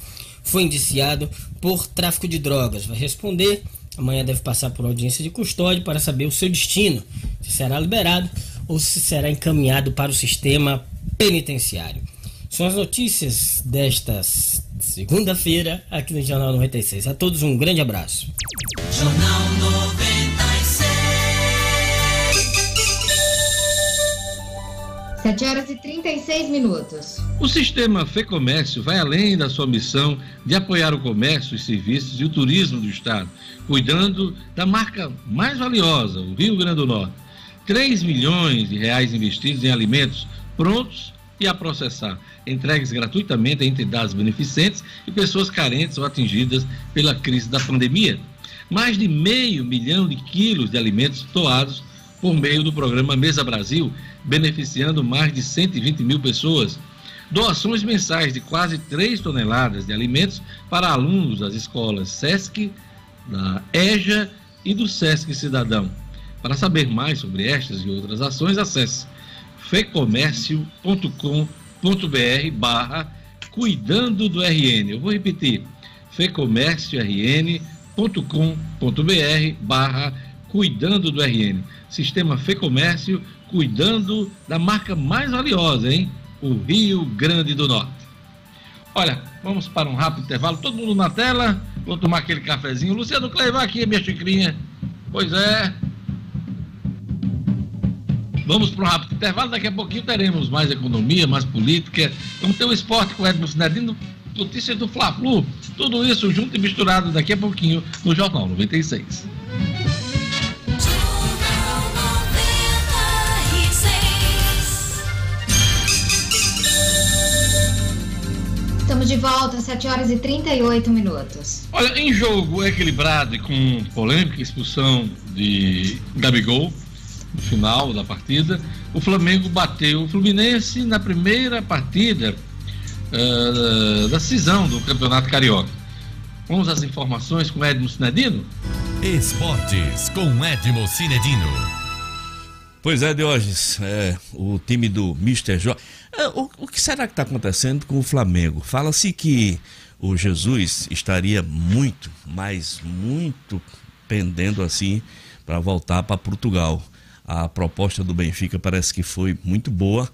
foi indiciado por tráfico de drogas. Vai responder. Amanhã deve passar por audiência de custódia para saber o seu destino, se será liberado ou se será encaminhado para o sistema penitenciário. São as notícias desta segunda-feira aqui no Jornal 96. A todos um grande abraço. Jornal 96. 7 horas e 36 minutos. O sistema FEComércio vai além da sua missão de apoiar o comércio, os serviços e o turismo do Estado, cuidando da marca mais valiosa, o Rio Grande do Norte. 3 milhões de reais investidos em alimentos prontos e a processar, entregues gratuitamente a entidades beneficentes e pessoas carentes ou atingidas pela crise da pandemia. Mais de meio milhão de quilos de alimentos doados por meio do programa Mesa Brasil, beneficiando mais de 120 mil pessoas. Doações mensais de quase 3 toneladas de alimentos para alunos das escolas SESC, da EJA e do SESC Cidadão. Para saber mais sobre estas e outras ações, acesse fecomércio.com.br barra cuidando do RN. Eu vou repetir, fecomérciorn.com.br barra cuidando do RN. Sistema Fecomércio cuidando da marca mais valiosa, hein? O Rio Grande do Norte. Olha, vamos para um rápido intervalo. Todo mundo na tela. Vou tomar aquele cafezinho. Luciano Cleiva aqui, minha xicrinha. Pois é. Vamos para um rápido intervalo. Daqui a pouquinho teremos mais economia, mais política. Vamos ter o esporte com o Edmo Sinedino. Notícias do Fla-Flu. Tudo isso junto e misturado daqui a pouquinho no Jornal 96. Estamos de volta, 7 horas e 38 minutos. Olha, em jogo equilibrado e com polêmica expulsão de Gabigol no final da partida, o Flamengo bateu o Fluminense na primeira partida uh, da cisão do Campeonato Carioca. Vamos às informações com Edmo Cinedino? Esportes com Edmo Cinedino. Pois é, Diógenes, é, o time do Mr. Jorge. É, o, o, que será que está acontecendo com o Flamengo? Fala-se que o Jesus estaria muito, mas muito pendendo assim para voltar para Portugal. A proposta do Benfica parece que foi muito boa.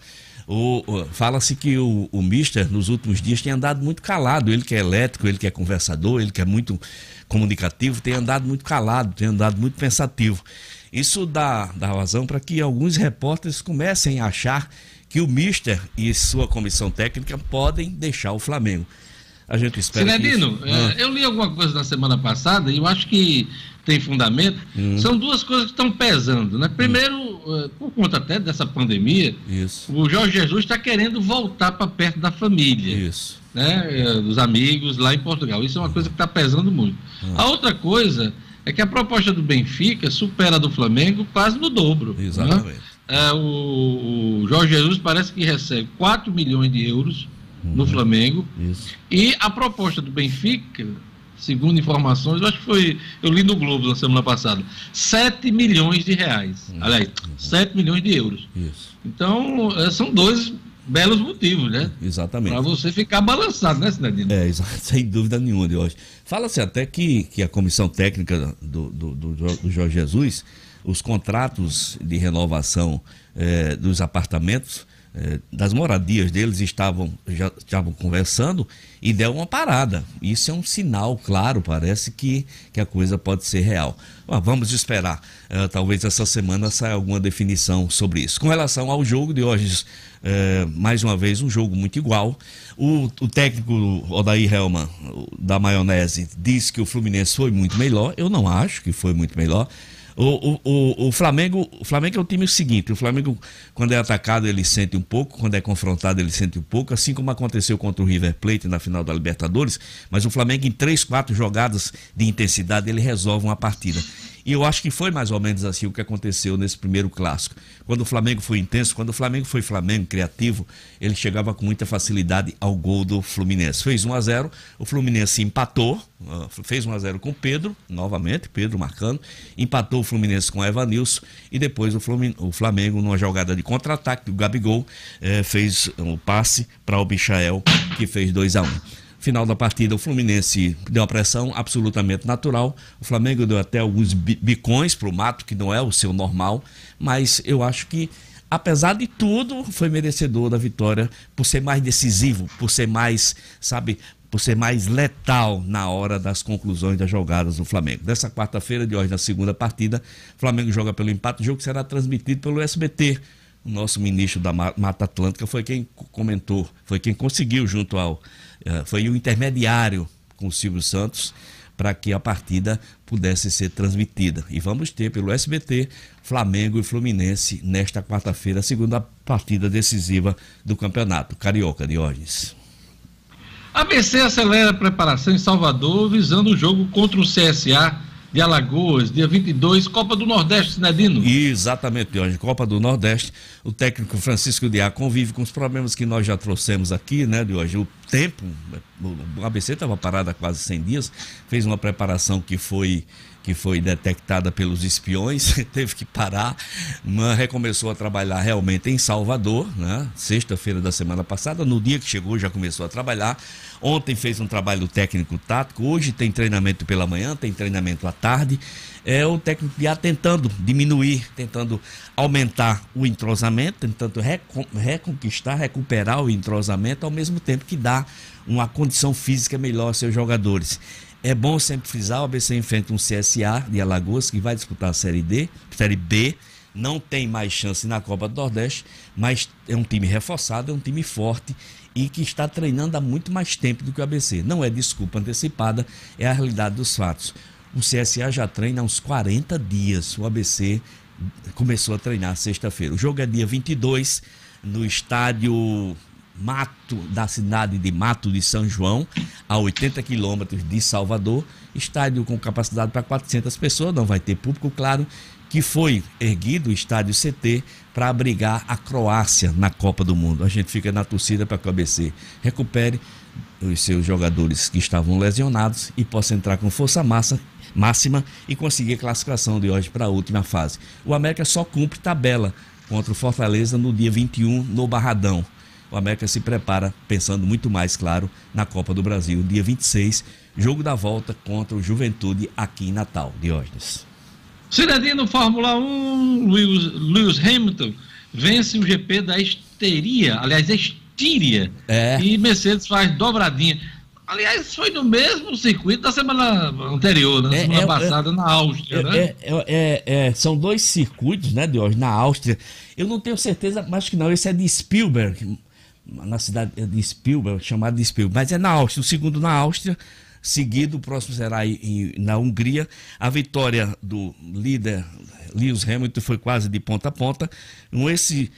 Fala-se que o, o Mister, nos últimos dias, tem andado muito calado. Ele que é elétrico, ele que é conversador, ele que é muito comunicativo, tem andado muito calado, tem andado muito pensativo. Isso dá, dá razão para que alguns repórteres comecem a achar que o Mister e sua comissão técnica podem deixar o Flamengo. A gente espera. Sinedino, isso... ah. eu li alguma coisa na semana passada e eu acho que tem fundamento. Hum. São duas coisas que estão pesando, né? Primeiro, hum. por conta até dessa pandemia, isso. o Jorge Jesus está querendo voltar para perto da família. Isso. Né? Eh, dos amigos lá em Portugal. Isso é uma coisa que está pesando muito. Hum. A outra coisa é que a proposta do Benfica supera a do Flamengo quase no dobro. Né? Exatamente. Né? É, o, o, Jorge Jesus parece que recebe 4 milhões de euros uhum. no Flamengo. Isso. E a proposta do Benfica, segundo informações, eu acho que foi. Eu li no Globo na semana passada, 7 milhões de reais. Uhum. Aliás, uhum. 7 milhões de euros. Isso. Então, é, são dois belos motivos, né? Exatamente. Para você ficar balançado, né, Cidadino? É, sem dúvida nenhuma de hoje. Fala-se até que, que a comissão técnica do, do, do, do Jorge Jesus os contratos de renovação eh, dos apartamentos, eh, das moradias deles estavam já estavam conversando e deu uma parada. Isso é um sinal claro, parece que, que a coisa pode ser real. Mas vamos esperar. Eh, talvez essa semana saia alguma definição sobre isso. Com relação ao jogo de hoje, mais uma vez, um jogo muito igual. O, o técnico Odair Helman, da Maionese, disse que o Fluminense foi muito melhor. Eu não acho que foi muito melhor. O, o, o, Flamengo, o Flamengo é o time seguinte: o Flamengo, quando é atacado, ele sente um pouco, quando é confrontado, ele sente um pouco, assim como aconteceu contra o River Plate na final da Libertadores. Mas o Flamengo, em três, quatro jogadas de intensidade, ele resolve uma partida. E eu acho que foi mais ou menos assim o que aconteceu nesse primeiro clássico. Quando o Flamengo foi intenso, quando o Flamengo foi Flamengo, criativo, ele chegava com muita facilidade ao gol do Fluminense. Fez 1 a 0 o Fluminense empatou, fez 1 a 0 com Pedro, novamente, Pedro marcando, empatou o Fluminense com Evanilson e depois o Flamengo, numa jogada de contra-ataque, o Gabigol eh, fez o um passe para o Bichael, que fez 2 a 1 Final da partida, o Fluminense deu uma pressão absolutamente natural. O Flamengo deu até alguns bicões para o mato, que não é o seu normal, mas eu acho que apesar de tudo, foi merecedor da vitória por ser mais decisivo, por ser mais, sabe, por ser mais letal na hora das conclusões das jogadas do Flamengo. Dessa quarta-feira de hoje, na segunda partida, o Flamengo joga pelo empate, o jogo será transmitido pelo SBT o nosso ministro da Mata Atlântica foi quem comentou, foi quem conseguiu junto ao, foi o intermediário com o Silvio Santos para que a partida pudesse ser transmitida. E vamos ter pelo SBT Flamengo e Fluminense nesta quarta-feira, a segunda partida decisiva do campeonato carioca de Orges. ABC acelera a preparação em Salvador visando o jogo contra o CSA de Alagoas, dia 22, Copa do Nordeste, Sinedino. Exatamente, hoje, Copa do Nordeste. O técnico Francisco Diá convive com os problemas que nós já trouxemos aqui, né, de hoje. O tempo, o ABC estava parado há quase 100 dias, fez uma preparação que foi que foi detectada pelos espiões, teve que parar, mas recomeçou a trabalhar realmente em Salvador, né? Sexta-feira da semana passada, no dia que chegou já começou a trabalhar. Ontem fez um trabalho técnico tático, hoje tem treinamento pela manhã, tem treinamento à tarde. É o técnico já tentando diminuir, tentando aumentar o entrosamento, tentando reconquistar, recuperar o entrosamento, ao mesmo tempo que dá uma condição física melhor aos seus jogadores. É bom sempre frisar, o ABC enfrenta um CSA de Alagoas que vai disputar a Série D, Série B, não tem mais chance na Copa do Nordeste, mas é um time reforçado, é um time forte e que está treinando há muito mais tempo do que o ABC. Não é desculpa antecipada, é a realidade dos fatos. O CSA já treina há uns 40 dias, o ABC começou a treinar sexta-feira. O jogo é dia 22 no estádio Mato, da cidade de Mato de São João, a 80 quilômetros de Salvador. Estádio com capacidade para 400 pessoas, não vai ter público, claro, que foi erguido o estádio CT para abrigar a Croácia na Copa do Mundo. A gente fica na torcida para que o ABC recupere os seus jogadores que estavam lesionados e possa entrar com força massa, máxima e conseguir a classificação de hoje para a última fase. O América só cumpre tabela contra o Fortaleza no dia 21 no Barradão o América se prepara, pensando muito mais, claro, na Copa do Brasil, dia 26, jogo da volta contra o Juventude aqui em Natal, Diógenes. Cidadino Fórmula 1, Lewis, Lewis Hamilton vence o GP da Esteria, aliás, Estíria, é. e Mercedes faz dobradinha. Aliás, foi no mesmo circuito da semana anterior, na né? é, semana é, passada, é, na Áustria, né? É, é, é, são dois circuitos, né, hoje, na Áustria. Eu não tenho certeza, mas acho que não, esse é de Spielberg, na cidade de Spielberg, chamado de Spielberg, mas é na Áustria, o segundo na Áustria, seguido, o próximo será em, na Hungria. A vitória do líder Lewis Hamilton foi quase de ponta a ponta, com esse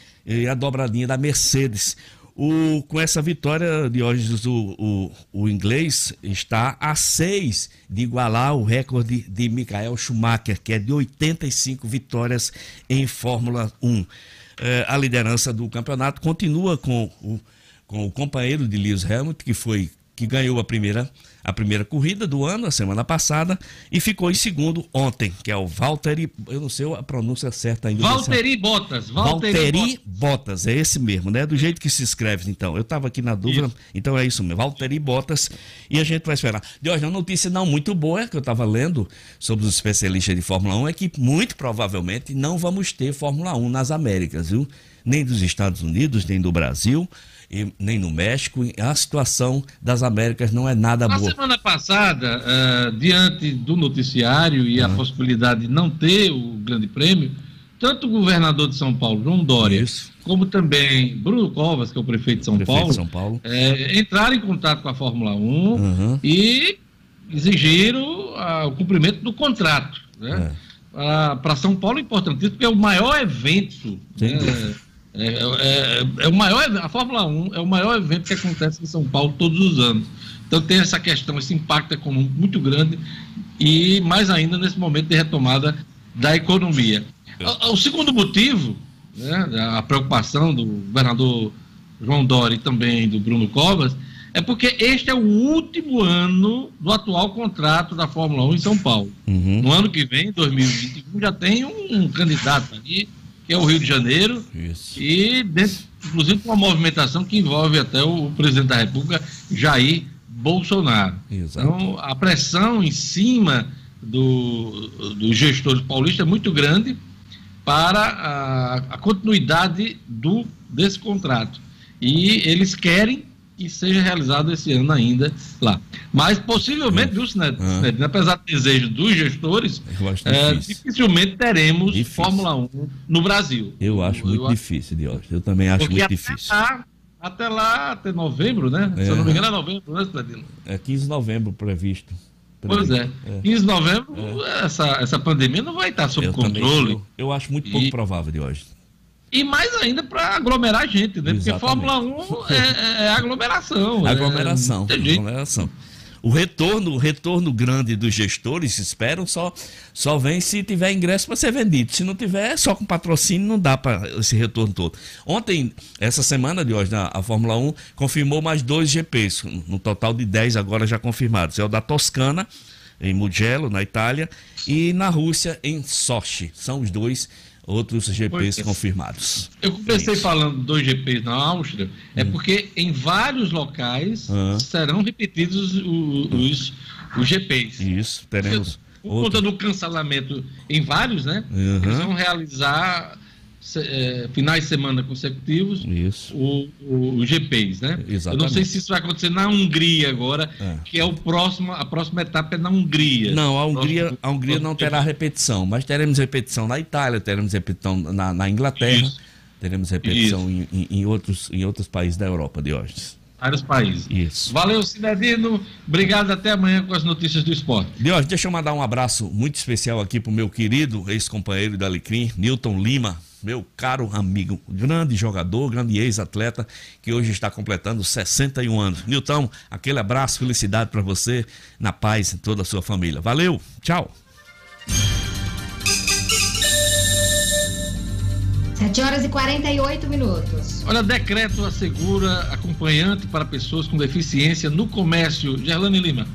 a dobradinha da Mercedes. O, com essa vitória de hoje, o, o, o, inglês está a seis de igualar o recorde de Michael Schumacher, que é de 85 vitórias em Fórmula 1 eh, a liderança do campeonato continua com o, com o companheiro de Lewis Hamilton, que foi que ganhou a primeira, a primeira corrida do ano, a semana passada, e ficou em segundo ontem, que é o Valtteri, eu não sei a pronúncia certa ainda. Valtteri Bottas. Valtteri, Valtteri Bottas, é esse mesmo, né? Do jeito que se escreve, então. Eu estava aqui na dúvida, isso. então é isso mesmo, Valtteri Bottas, e a gente vai esperar. De hoje, uma notícia não muito boa que eu estava lendo sobre os especialistas de Fórmula 1 é que muito provavelmente não vamos ter Fórmula 1 nas Américas, viu? Nem dos Estados Unidos, nem do Brasil e nem no México. A situação das Américas não é nada Na boa. Na semana passada, uh, diante do noticiário e a possibilidade de não ter o Grande Prêmio, tanto o governador de São Paulo, João Dória, Isso. como também Bruno Covas, que é o prefeito de São prefeito Paulo, de São Paulo. É, entraram em contato com a Fórmula 1 uhum. e exigiram uh, o cumprimento do contrato. Né? É. Para São Paulo é importantíssimo, porque é o maior evento. Né? É, é, é, é, o maior, a Fórmula 1 é o maior evento que acontece em São Paulo todos os anos. Então tem essa questão, esse impacto econômico muito grande e mais ainda nesse momento de retomada da economia. O, o segundo motivo, né, a preocupação do governador João Dória e também do Bruno Covas, é porque este é o último ano do atual contrato da Fórmula 1 em São Paulo. Uhum. No ano que vem, 2021, já tem um, um candidato ali que é o Rio de Janeiro, Isso. e dentro, inclusive com uma movimentação que envolve até o presidente da República, Jair Bolsonaro. Exato. Então, a pressão em cima do, dos gestores paulistas é muito grande para a, a continuidade do, desse contrato. E eles querem que seja realizado esse ano ainda lá. Mas possivelmente, viu, Sined, ah. apesar do desejo dos gestores, é, dificilmente teremos difícil. Fórmula 1 no Brasil. Eu acho eu, muito eu difícil, Diógenes. Eu também acho muito difícil. Lá, até lá, até novembro, né? É. Se eu não me engano, é novembro, né, Cidadino? É 15 de novembro previsto. Pois é. é. 15 de novembro, é. essa, essa pandemia não vai estar sob eu controle. Eu, eu acho muito pouco e... provável de hoje. E mais ainda para aglomerar gente, né? Exatamente. Porque Fórmula 1 é, é, é aglomeração. Aglomeração. É, aglomeração. O retorno, o retorno grande dos gestores, esperam, só, só vem se tiver ingresso para ser vendido. Se não tiver, só com patrocínio não dá para esse retorno todo. Ontem, essa semana de hoje, a Fórmula 1 confirmou mais dois GPs, no total de 10 agora já confirmados. É o da Toscana, em Mugello, na Itália, e na Rússia, em Sochi. São os dois outros GPs é. confirmados. Eu comecei é falando dois GPs na Áustria, é hum. porque em vários locais serão repetidos os, os GPs. Isso, teremos. Por conta do cancelamento em vários, né? Uhum. Eles vão realizar é, finais de semana consecutivos isso. O, o, o GPs, né? Exatamente. Eu não sei se isso vai acontecer na Hungria agora, é. que é o próximo, a próxima etapa é na Hungria. Não, a Hungria, próximo, a Hungria não terá repetição, mas teremos repetição na Itália, teremos repetição na, na Inglaterra, isso. teremos repetição em, em, em, outros, em outros países da Europa, Diógenes. Vários países. Isso. Valeu, Cidadino. Obrigado. Até amanhã com as notícias do esporte. Diógenes, deixa eu mandar um abraço muito especial aqui para o meu querido ex-companheiro da Alecrim, Newton Lima meu caro amigo, grande jogador, grande ex-atleta, que hoje está completando 61 anos. Nilton, aquele abraço, felicidade para você, na paz em toda a sua família. Valeu, tchau. 7 horas e 48 minutos. Olha, decreto assegura acompanhante para pessoas com deficiência no comércio. Gerlane Lima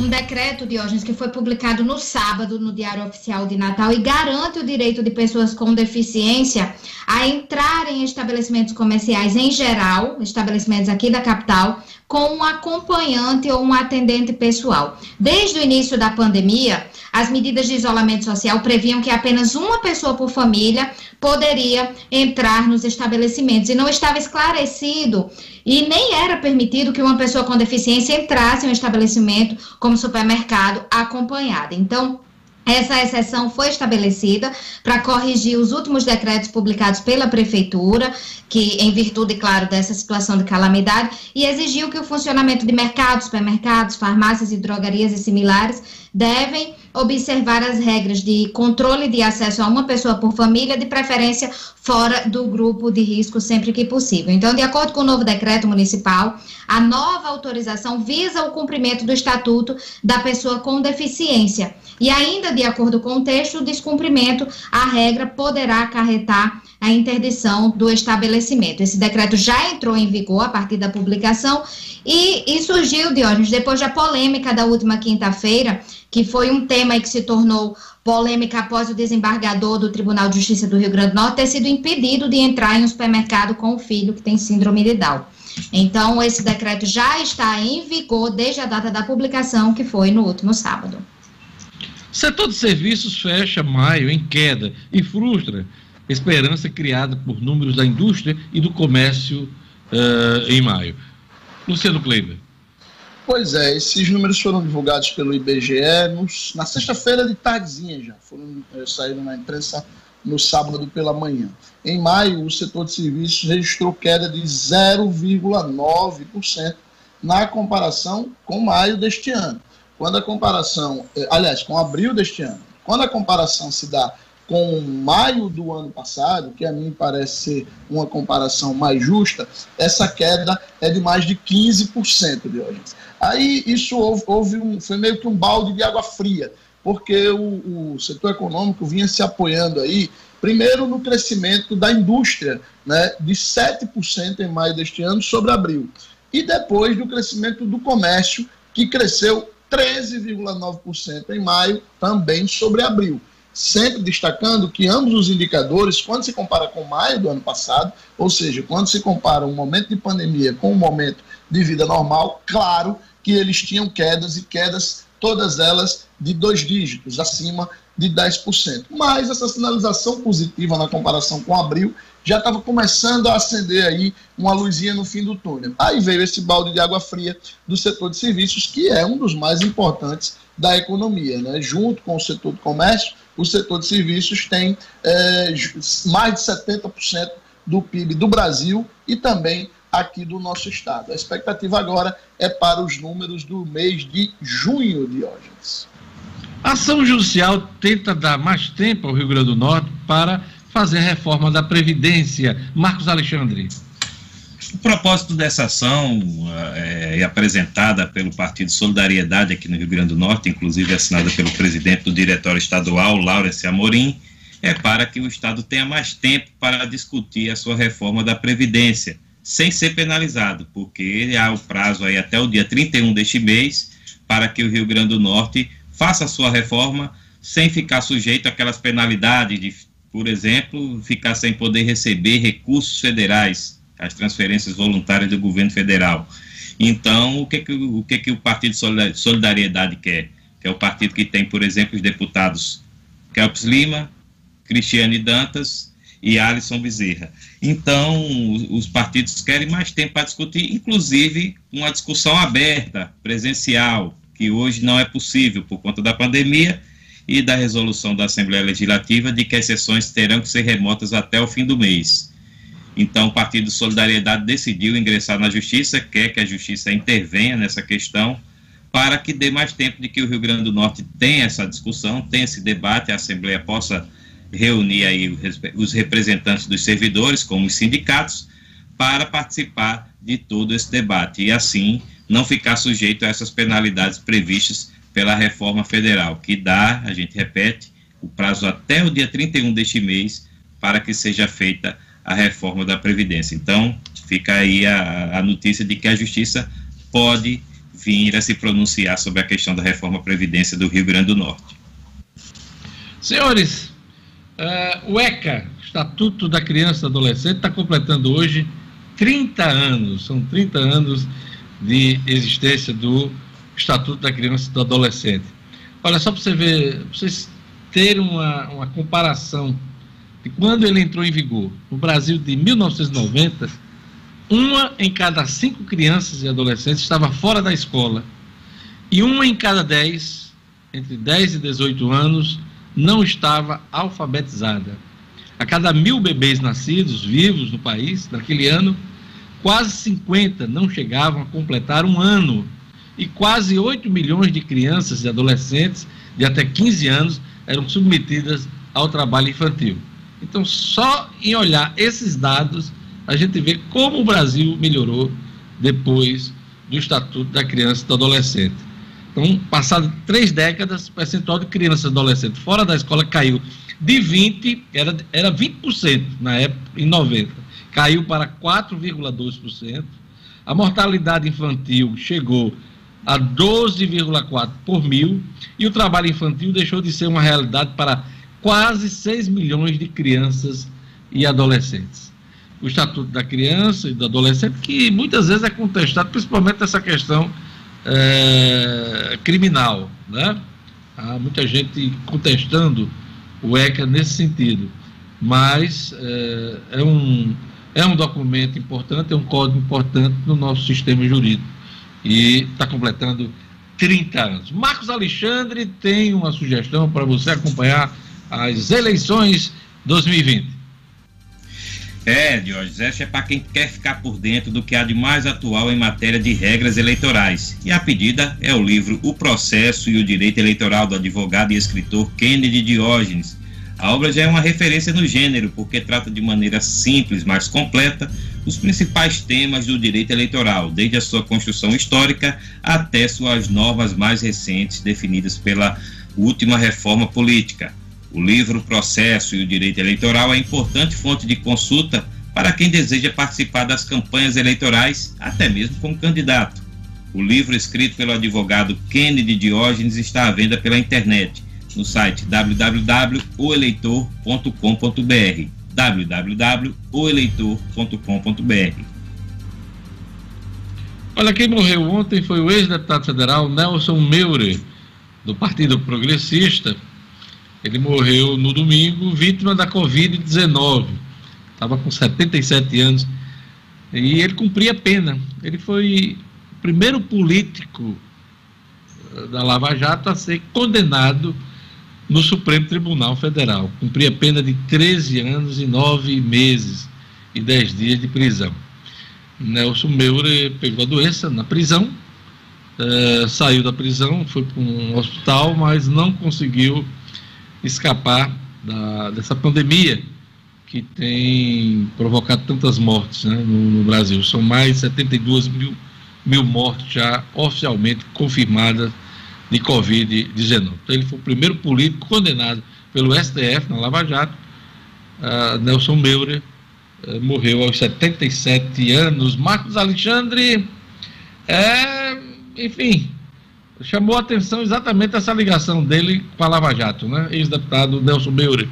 um decreto, Diógenes, que foi publicado no sábado no Diário Oficial de Natal e garante o direito de pessoas com deficiência a entrar em estabelecimentos comerciais em geral, estabelecimentos aqui da capital, com um acompanhante ou um atendente pessoal. Desde o início da pandemia, as medidas de isolamento social previam que apenas uma pessoa por família poderia entrar nos estabelecimentos e não estava esclarecido e nem era permitido que uma pessoa com deficiência entrasse em um estabelecimento como supermercado acompanhada. Então, essa exceção foi estabelecida para corrigir os últimos decretos publicados pela Prefeitura, que, em virtude, claro, dessa situação de calamidade, e exigiu que o funcionamento de mercados, supermercados, farmácias e drogarias e similares devem observar as regras de controle de acesso a uma pessoa por família, de preferência fora do grupo de risco sempre que possível. Então, de acordo com o novo decreto municipal, a nova autorização visa o cumprimento do estatuto da pessoa com deficiência. E ainda de acordo com o texto, o descumprimento, a regra poderá acarretar a interdição do estabelecimento. Esse decreto já entrou em vigor a partir da publicação e, e surgiu, Diógenes, depois da polêmica da última quinta-feira, que foi um tema que se tornou polêmica após o desembargador do Tribunal de Justiça do Rio Grande do Norte ter sido impedido de entrar em um supermercado com o filho que tem síndrome de Down. Então, esse decreto já está em vigor desde a data da publicação, que foi no último sábado. Setor de serviços fecha maio em queda e frustra esperança criada por números da indústria e do comércio uh, em maio. Luciano Kleiber. Pois é, esses números foram divulgados pelo IBGE nos, na sexta-feira de tardezinha já, foram, eh, saíram na imprensa no sábado pela manhã. Em maio, o setor de serviços registrou queda de 0,9% na comparação com maio deste ano. Quando a comparação, eh, aliás, com abril deste ano, quando a comparação se dá com maio do ano passado, que a mim parece ser uma comparação mais justa, essa queda é de mais de 15% de hoje. Aí isso houve, houve um, foi meio que um balde de água fria, porque o, o setor econômico vinha se apoiando aí, primeiro no crescimento da indústria, né, de 7% em maio deste ano sobre abril, e depois do crescimento do comércio, que cresceu 13,9% em maio, também sobre abril sempre destacando que ambos os indicadores, quando se compara com maio do ano passado, ou seja, quando se compara um momento de pandemia com um momento de vida normal, claro que eles tinham quedas e quedas, todas elas de dois dígitos, acima de 10%. Mas essa sinalização positiva na comparação com abril já estava começando a acender aí uma luzinha no fim do túnel. Aí veio esse balde de água fria do setor de serviços, que é um dos mais importantes da economia. Né? Junto com o setor do comércio, o setor de serviços tem é, mais de 70% do PIB do Brasil e também aqui do nosso estado. A expectativa agora é para os números do mês de junho, Diógenes. A ação judicial tenta dar mais tempo ao Rio Grande do Norte para fazer a reforma da Previdência. Marcos Alexandre. O propósito dessa ação é, é apresentada pelo Partido Solidariedade aqui no Rio Grande do Norte, inclusive assinada pelo presidente do Diretório Estadual, Laurence Amorim, é para que o Estado tenha mais tempo para discutir a sua reforma da Previdência, sem ser penalizado, porque há o prazo aí até o dia 31 deste mês para que o Rio Grande do Norte faça a sua reforma sem ficar sujeito àquelas penalidades de por exemplo, ficar sem poder receber recursos federais, as transferências voluntárias do governo federal. Então, o que, que, o, que, que o Partido Solidariedade quer? Que é o partido que tem, por exemplo, os deputados Kelps Lima, Cristiane Dantas e Alisson Bezerra. Então, os partidos querem mais tempo para discutir, inclusive uma discussão aberta, presencial, que hoje não é possível por conta da pandemia, e da resolução da Assembleia Legislativa de que as sessões terão que ser remotas até o fim do mês. Então, o Partido Solidariedade decidiu ingressar na Justiça, quer que a Justiça intervenha nessa questão, para que dê mais tempo de que o Rio Grande do Norte tenha essa discussão, tenha esse debate, a Assembleia possa reunir aí os representantes dos servidores, como os sindicatos, para participar de todo esse debate e assim não ficar sujeito a essas penalidades previstas pela reforma federal, que dá, a gente repete, o prazo até o dia 31 deste mês para que seja feita a reforma da Previdência. Então, fica aí a, a notícia de que a Justiça pode vir a se pronunciar sobre a questão da reforma Previdência do Rio Grande do Norte. Senhores, uh, o ECA, Estatuto da Criança e Adolescente, está completando hoje 30 anos, são 30 anos de existência do Estatuto da Criança e do Adolescente. Olha, só para você ver, para vocês terem uma, uma comparação de quando ele entrou em vigor. No Brasil de 1990, uma em cada cinco crianças e adolescentes estava fora da escola. E uma em cada dez, entre 10 e 18 anos, não estava alfabetizada. A cada mil bebês nascidos vivos no país, naquele ano, quase 50 não chegavam a completar um ano e quase 8 milhões de crianças e adolescentes de até 15 anos eram submetidas ao trabalho infantil. Então, só em olhar esses dados, a gente vê como o Brasil melhorou depois do Estatuto da Criança e do Adolescente. Então, passado três décadas, o percentual de crianças e adolescentes fora da escola caiu de 20%, era, era 20% na época, em 90%, caiu para 4,2%. A mortalidade infantil chegou a 12,4 por mil e o trabalho infantil deixou de ser uma realidade para quase 6 milhões de crianças e adolescentes. O Estatuto da Criança e do Adolescente, que muitas vezes é contestado, principalmente essa questão é, criminal. Né? Há muita gente contestando o ECA nesse sentido, mas é, é, um, é um documento importante, é um código importante no nosso sistema jurídico e está completando 30 anos. Marcos Alexandre tem uma sugestão para você acompanhar as eleições 2020. É, Diógenes, é para quem quer ficar por dentro do que há de mais atual em matéria de regras eleitorais. E a pedida é o livro O Processo e o Direito Eleitoral do advogado e escritor Kennedy Diógenes, a obra já é uma referência no gênero, porque trata de maneira simples, mas completa, os principais temas do direito eleitoral, desde a sua construção histórica até suas normas mais recentes, definidas pela última reforma política. O livro Processo e o Direito Eleitoral é importante fonte de consulta para quem deseja participar das campanhas eleitorais, até mesmo como candidato. O livro, escrito pelo advogado Kennedy Diógenes, está à venda pela internet no site www.oeleitor.com.br www.oeleitor.com.br Olha, quem morreu ontem foi o ex-deputado federal Nelson Meure, do Partido Progressista, Ele morreu no domingo, vítima da Covid-19. Estava com 77 anos e ele cumpria pena. Ele foi o primeiro político eh, da Lava Jato a ser condenado no Supremo Tribunal Federal. Cumpria pena de 13 anos e 9 meses e 10 dias de prisão. Nelson Meure pegou a doença na prisão, uh, saiu da prisão, foi para um hospital, mas não conseguiu escapar da, dessa pandemia que tem provocado tantas mortes né, no, no, Brasil. São mais de 72 mil, mil mortes já oficialmente confirmadas de Covid-19. Então, ele foi o primeiro político condenado pelo STF na Lava Jato. Uh, Nelson Meurer uh, morreu aos 77 anos. Marcos Alexandre, é, enfim, chamou a atenção exatamente essa ligação dele com a Lava Jato, né? Ex-deputado Nelson Meurer.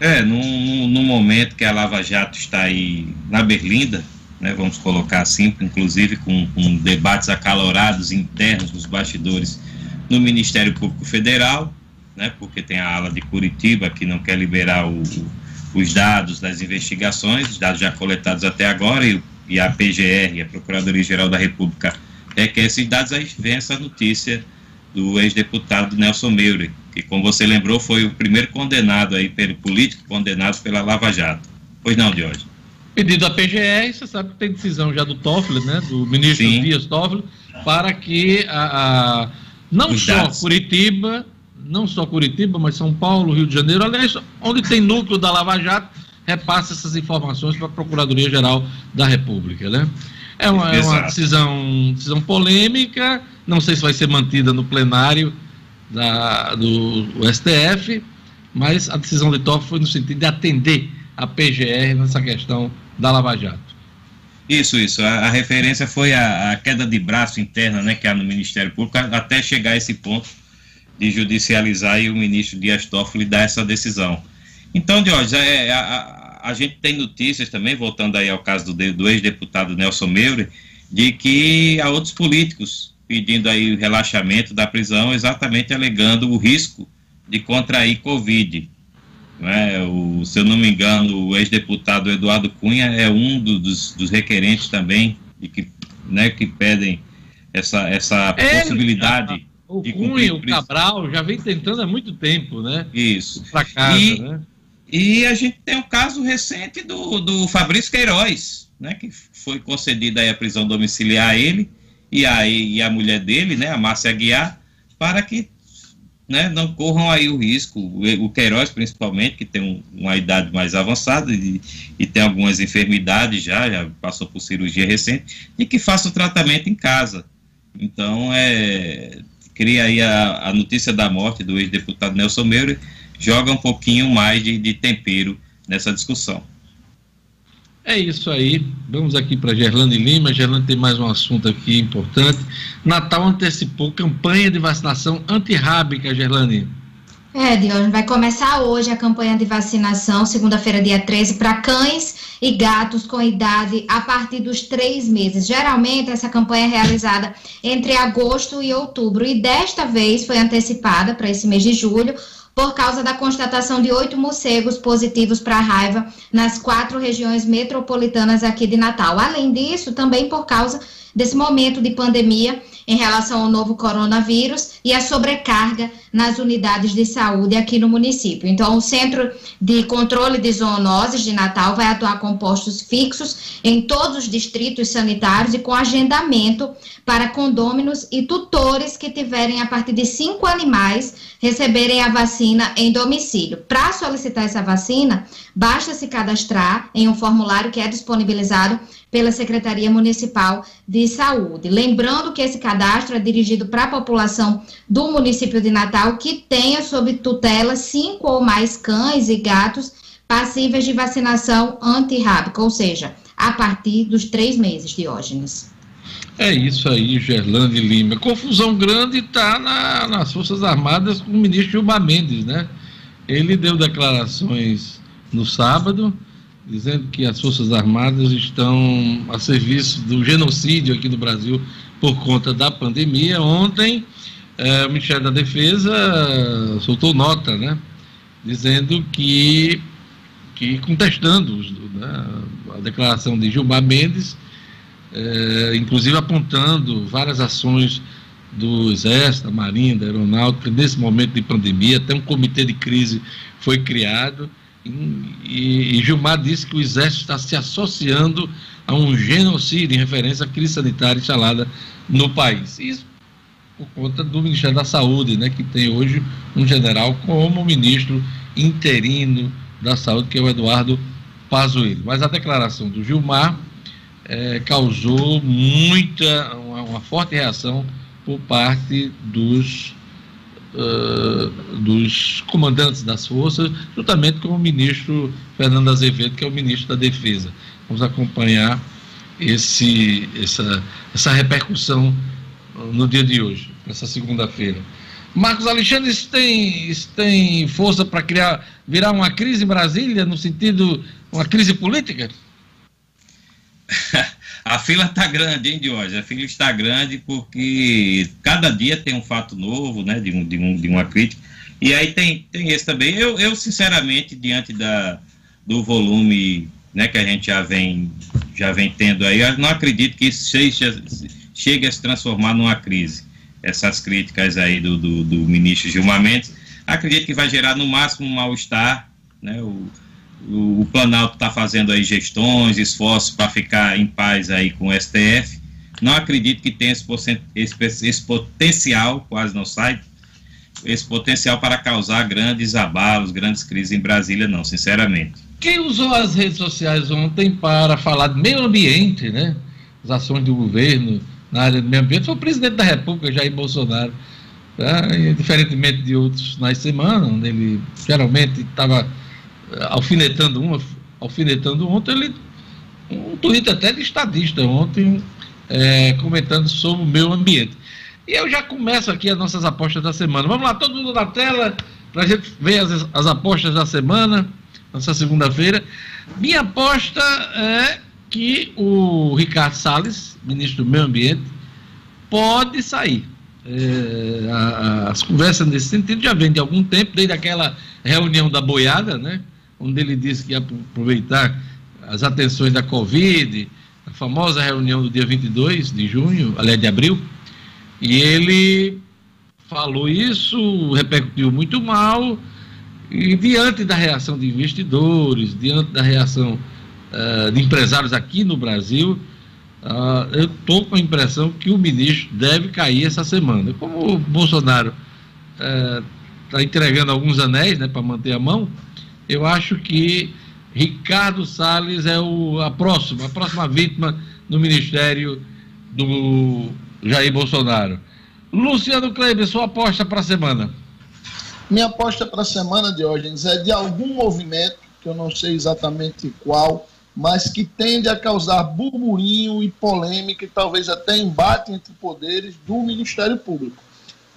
É, no, momento que a Lava Jato está aí na Berlinda, né, vamos colocar assim, inclusive com, com, debates acalorados internos nos bastidores no Ministério Público Federal, né, porque tem a ala de Curitiba que não quer liberar o, os dados das investigações, os dados já coletados até agora, e, e a PGR, a Procuradoria-Geral da República, requer esses dados, aí vem essa notícia do ex-deputado Nelson Meure, que, como você lembrou, foi o primeiro condenado aí, pelo político condenado pela Lava Jato. Pois não, Diógenes? Pedido da PGR, você sabe que tem decisão já do Toffoli, né, do ministro Sim. Dias Toffoli, para que a, a não Os só dados. Curitiba, não só Curitiba, mas São Paulo, Rio de Janeiro, aliás, onde tem núcleo da Lava Jato, repasse essas informações para a Procuradoria-Geral da República, né? É uma, é uma decisão, decisão polêmica, não sei se vai ser mantida no plenário da, do STF, mas a decisão de Toffoli foi no sentido de atender a PGR nessa questão da Lava Jato. Isso, isso. A, a referência foi a, a, queda de braço interna né, que há no Ministério Público, até chegar a esse ponto de judicializar e o ministro Dias Toffoli dar essa decisão. Então, Diógenes, é, a, a, gente tem notícias também, voltando aí ao caso do, do ex-deputado Nelson Meure, de que há outros políticos pedindo aí o relaxamento da prisão, exatamente alegando o risco de contrair Covid. Né? O, se eu não me engano, o ex-deputado Eduardo Cunha é um do, dos, dos, requerentes também de que, né, que pedem essa, essa Ele, possibilidade. O de Cunha, o Cabral, já vem tentando há muito tempo, né? Isso. Para casa, e, né? E a gente tem o um caso recente do, do Fabrício Queiroz, né, que foi concedida a prisão domiciliar a ele e a, e a mulher dele, né, a Márcia Aguiar, para que né, não corram aí o risco, o Queiroz principalmente, que tem um, uma idade mais avançada e, e, tem algumas enfermidades já, já passou por cirurgia recente, e que faça o tratamento em casa. Então, é, cria aí a, a notícia da morte do ex-deputado Nelson Meire, joga um pouquinho mais de, de tempero nessa discussão. É isso aí. Vamos aqui para Gerlane Lima. Gerlane tem mais um assunto aqui importante. Natal antecipou campanha de vacinação antirrábica, Gerlane. É, Dion, vai começar hoje a campanha de vacinação, segunda-feira, dia 13, para cães e gatos com idade a partir dos três meses. Geralmente, essa campanha é realizada entre agosto e outubro, e desta vez foi antecipada para esse mês de julho, por causa da constatação de oito morcegos positivos para raiva nas quatro regiões metropolitanas aqui de Natal. Além disso, também por causa desse momento de pandemia em relação ao novo coronavírus e a sobrecarga nas unidades de saúde aqui no município. Então, o Centro de Controle de Zoonoses de Natal vai atuar com postos fixos em todos os distritos sanitários e com agendamento para condôminos e tutores que tiverem a partir de cinco animais receberem a vacina em domicílio. Para solicitar essa vacina, basta se cadastrar em um formulário que é disponibilizado pela Secretaria Municipal de Saúde. Lembrando que esse cadastro é dirigido para a população do município de Natal que tenha sob tutela cinco ou mais cães e gatos passíveis de vacinação antirrábica, ou seja, a partir dos três meses, Diógenes. É isso aí, Gerlane Lima. Confusão grande está na, nas Forças Armadas com o ministro Gilmar Mendes, né? Ele deu declarações no sábado, dizendo que as Forças Armadas estão a serviço do genocídio aqui no Brasil por conta da pandemia. Ontem, é, o Ministério da Defesa soltou nota, né? Dizendo que, que contestando né, a declaração de Gilmar Mendes, é, inclusive apontando várias ações do Exército, da Marinha, da Aeronáutica, nesse momento de pandemia, até um comitê de crise foi criado, e, e Gilmar disse que o Exército está se associando a um genocídio em referência à crise sanitária instalada no país. Isso por conta do Ministério da Saúde, né, que tem hoje um general como ministro interino da Saúde, que é o Eduardo Pazuello. Mas a declaração do Gilmar é, causou muita, uma, uma, forte reação por parte dos, uh, dos comandantes das forças, juntamente com o ministro Fernando Azevedo, que é o ministro da Defesa. Vamos acompanhar esse, essa, essa repercussão no dia de hoje, nessa segunda-feira. Marcos Alexandre, isso tem, isso tem força para criar, virar uma crise em Brasília, no sentido, uma crise política? a fila está grande, hein, Diógenes? A fila está grande porque cada dia tem um fato novo, né, de, um, de, um, de uma crítica. E aí tem, tem esse também. Eu, eu, sinceramente, diante da, do volume né, que a gente já vem, já vem tendo aí, eu não acredito que isso seja, chegue a se transformar numa crise. Essas críticas aí do, do, do ministro Gilmar Mendes, acredito que vai gerar no máximo um mal-estar, né, o, o, Planalto está fazendo aí gestões, esforços para ficar em paz aí com o STF. Não acredito que tenha esse, esse, esse potencial, quase não sai, esse potencial para causar grandes abalos, grandes crises em Brasília, não, sinceramente. Quem usou as redes sociais ontem para falar de meio ambiente, né? As ações do governo na área do meio ambiente foi o presidente da República, Jair Bolsonaro. Tá? diferentemente de outros de semana, onde ele geralmente estava alfinetando uma, alfinetando ontem, ele, um tweet até de estadista ontem, é, comentando sobre o meio ambiente. E eu já começo aqui as nossas apostas da semana. Vamos lá, todo mundo na tela, para a gente ver as, as apostas da semana, nessa segunda-feira. Minha aposta é que o Ricardo Salles, ministro do Meio Ambiente, pode sair. É, a, as conversas nesse sentido já vêm de algum tempo, desde aquela reunião da boiada, né? Onde ele disse que ia aproveitar as atenções da Covid, a famosa reunião do dia 22 de junho, aliás, de abril, e ele falou isso, repercutiu muito mal, e diante da reação de investidores, diante da reação uh, de empresários aqui no Brasil, uh, eu estou com a impressão que o ministro deve cair essa semana. Como o Bolsonaro está uh, entregando alguns anéis né, para manter a mão, eu acho que Ricardo Salles é o, a próxima, a próxima vítima no ministério do Jair Bolsonaro. Luciano Kleber, sua aposta para a semana? Minha aposta para a semana, Diógenes, é de algum movimento, que eu não sei exatamente qual, mas que tende a causar burburinho e polêmica e talvez até embate entre poderes do Ministério Público.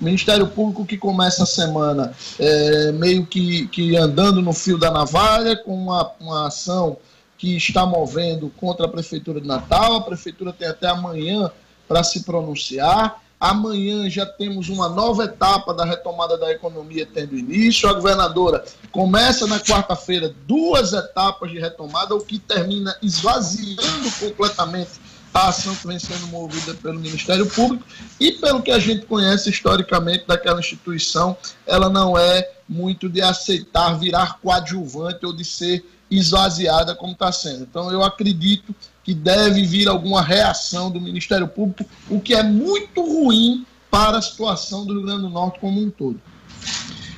Ministério Público que começa a semana é, meio que, que andando no fio da navalha, com uma, uma ação que está movendo contra a Prefeitura de Natal. A Prefeitura tem até amanhã para se pronunciar. Amanhã já temos uma nova etapa da retomada da economia tendo início. A governadora começa na quarta-feira duas etapas de retomada, o que termina esvaziando completamente a ação que vem sendo movida pelo Ministério Público e pelo que a gente conhece historicamente daquela instituição, ela não é muito de aceitar virar coadjuvante ou de ser esvaziada como está sendo. Então eu acredito que deve vir alguma reação do Ministério Público, o que é muito ruim para a situação do Rio Grande do Norte como um todo.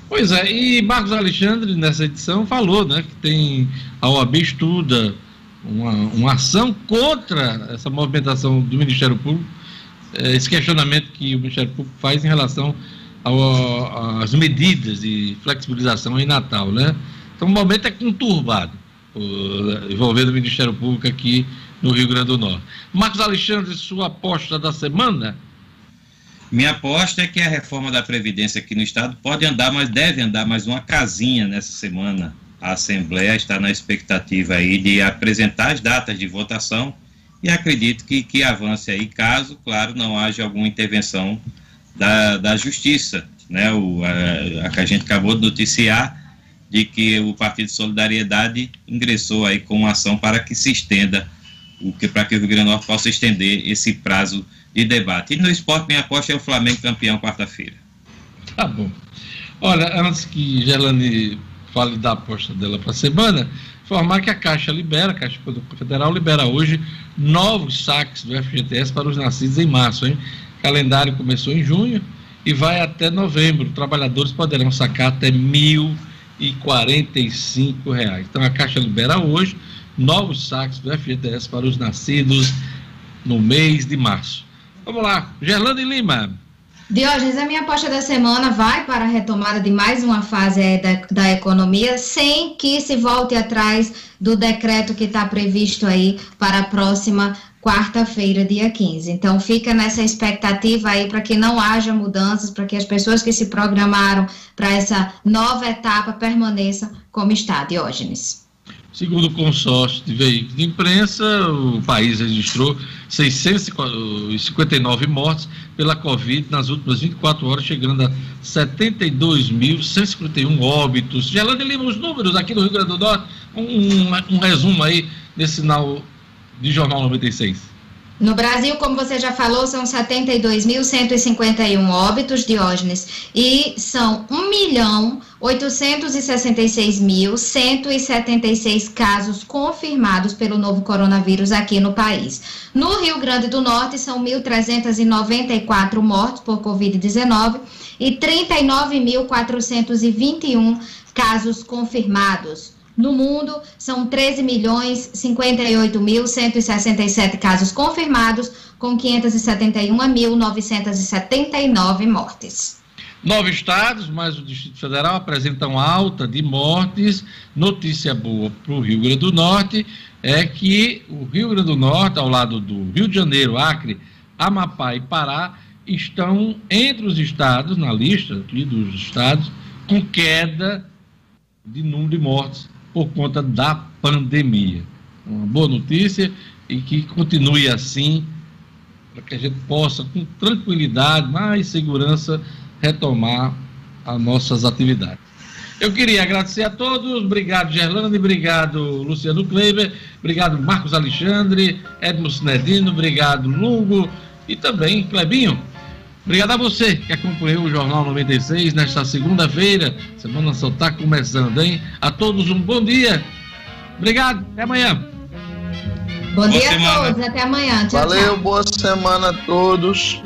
Pois é, e Marcos Alexandre nessa edição falou, né, que tem a OAB estuda uma, uma ação contra essa movimentação do Ministério Público, é, esse questionamento que o Ministério Público faz em relação às medidas de flexibilização em Natal, né? Então o momento é conturbado envolvendo o Ministério Público aqui no Rio Grande do Norte. Marcos Alexandre, sua aposta da semana? Minha aposta é que a reforma da Previdência aqui no Estado pode andar, mas deve andar mais uma casinha nessa semana a Assembleia está na expectativa aí de apresentar as datas de votação e acredito que, que avance aí, caso, claro, não haja alguma intervenção da, da Justiça, né? O, a, a que a gente acabou de noticiar de que o Partido de Solidariedade ingressou aí com uma ação para que se estenda, o que para que o Rio Grande do Norte possa estender esse prazo de debate. E no esporte, minha aposta é o Flamengo campeão quarta-feira. Tá bom. Olha, antes que Gelane fale da aposta dela para a semana, informar que a Caixa libera, a Caixa Federal libera hoje novos saques do FGTS para os nascidos em março, hein? O calendário começou em junho e vai até novembro. Trabalhadores poderão sacar até e cinco reais. Então a Caixa libera hoje novos saques do FGTS para os nascidos no mês de março. Vamos lá, Gerlando Lima. Diógenes, a minha aposta da semana vai para a retomada de mais uma fase da, da economia, sem que se volte atrás do decreto que está previsto aí para a próxima quarta-feira, dia 15. Então, fica nessa expectativa aí para que não haja mudanças, para que as pessoas que se programaram para essa nova etapa permaneçam como está, Diógenes. Segundo o consórcio de veículos de imprensa, o país registrou 659 mortes pela Covid nas últimas 24 horas, chegando a 72.151 óbitos. Gelando Lima, os números aqui no Rio Grande do Norte, um, um, um resumo aí desse sinal de Jornal 96. No Brasil, como você já falou, são 72.151 óbitos, Diógenes, e são 1.866.176 casos confirmados pelo novo coronavírus aqui no país. No Rio Grande do Norte, são 1.394 mortos por Covid-19 e 39.421 casos confirmados. No mundo, são 13 milhões 58 mil 167 casos confirmados, com 571.979 mortes. Nove estados, mais o Distrito Federal, apresentam alta de mortes. Notícia boa para o Rio Grande do Norte é que o Rio Grande do Norte, ao lado do Rio de Janeiro, Acre, Amapá e Pará, estão entre os estados, na lista aqui dos estados, com queda de número de mortes por conta da pandemia. Uma boa notícia e que continue assim, para que a gente possa, com tranquilidade, mais segurança, retomar as nossas atividades. Eu queria agradecer a todos, obrigado Gerlando, obrigado Luciano Kleiber, obrigado Marcos Alexandre, Edmo Sinedino, obrigado Lungo e também Clebinho. Obrigado a você que acompanhou o Jornal 96 nesta segunda-feira. Semana só está começando, hein? A todos um bom dia. Obrigado. Até amanhã. Bom boa dia semana. a todos. Até amanhã. Tchau, Valeu. Tchau. Boa semana a todos.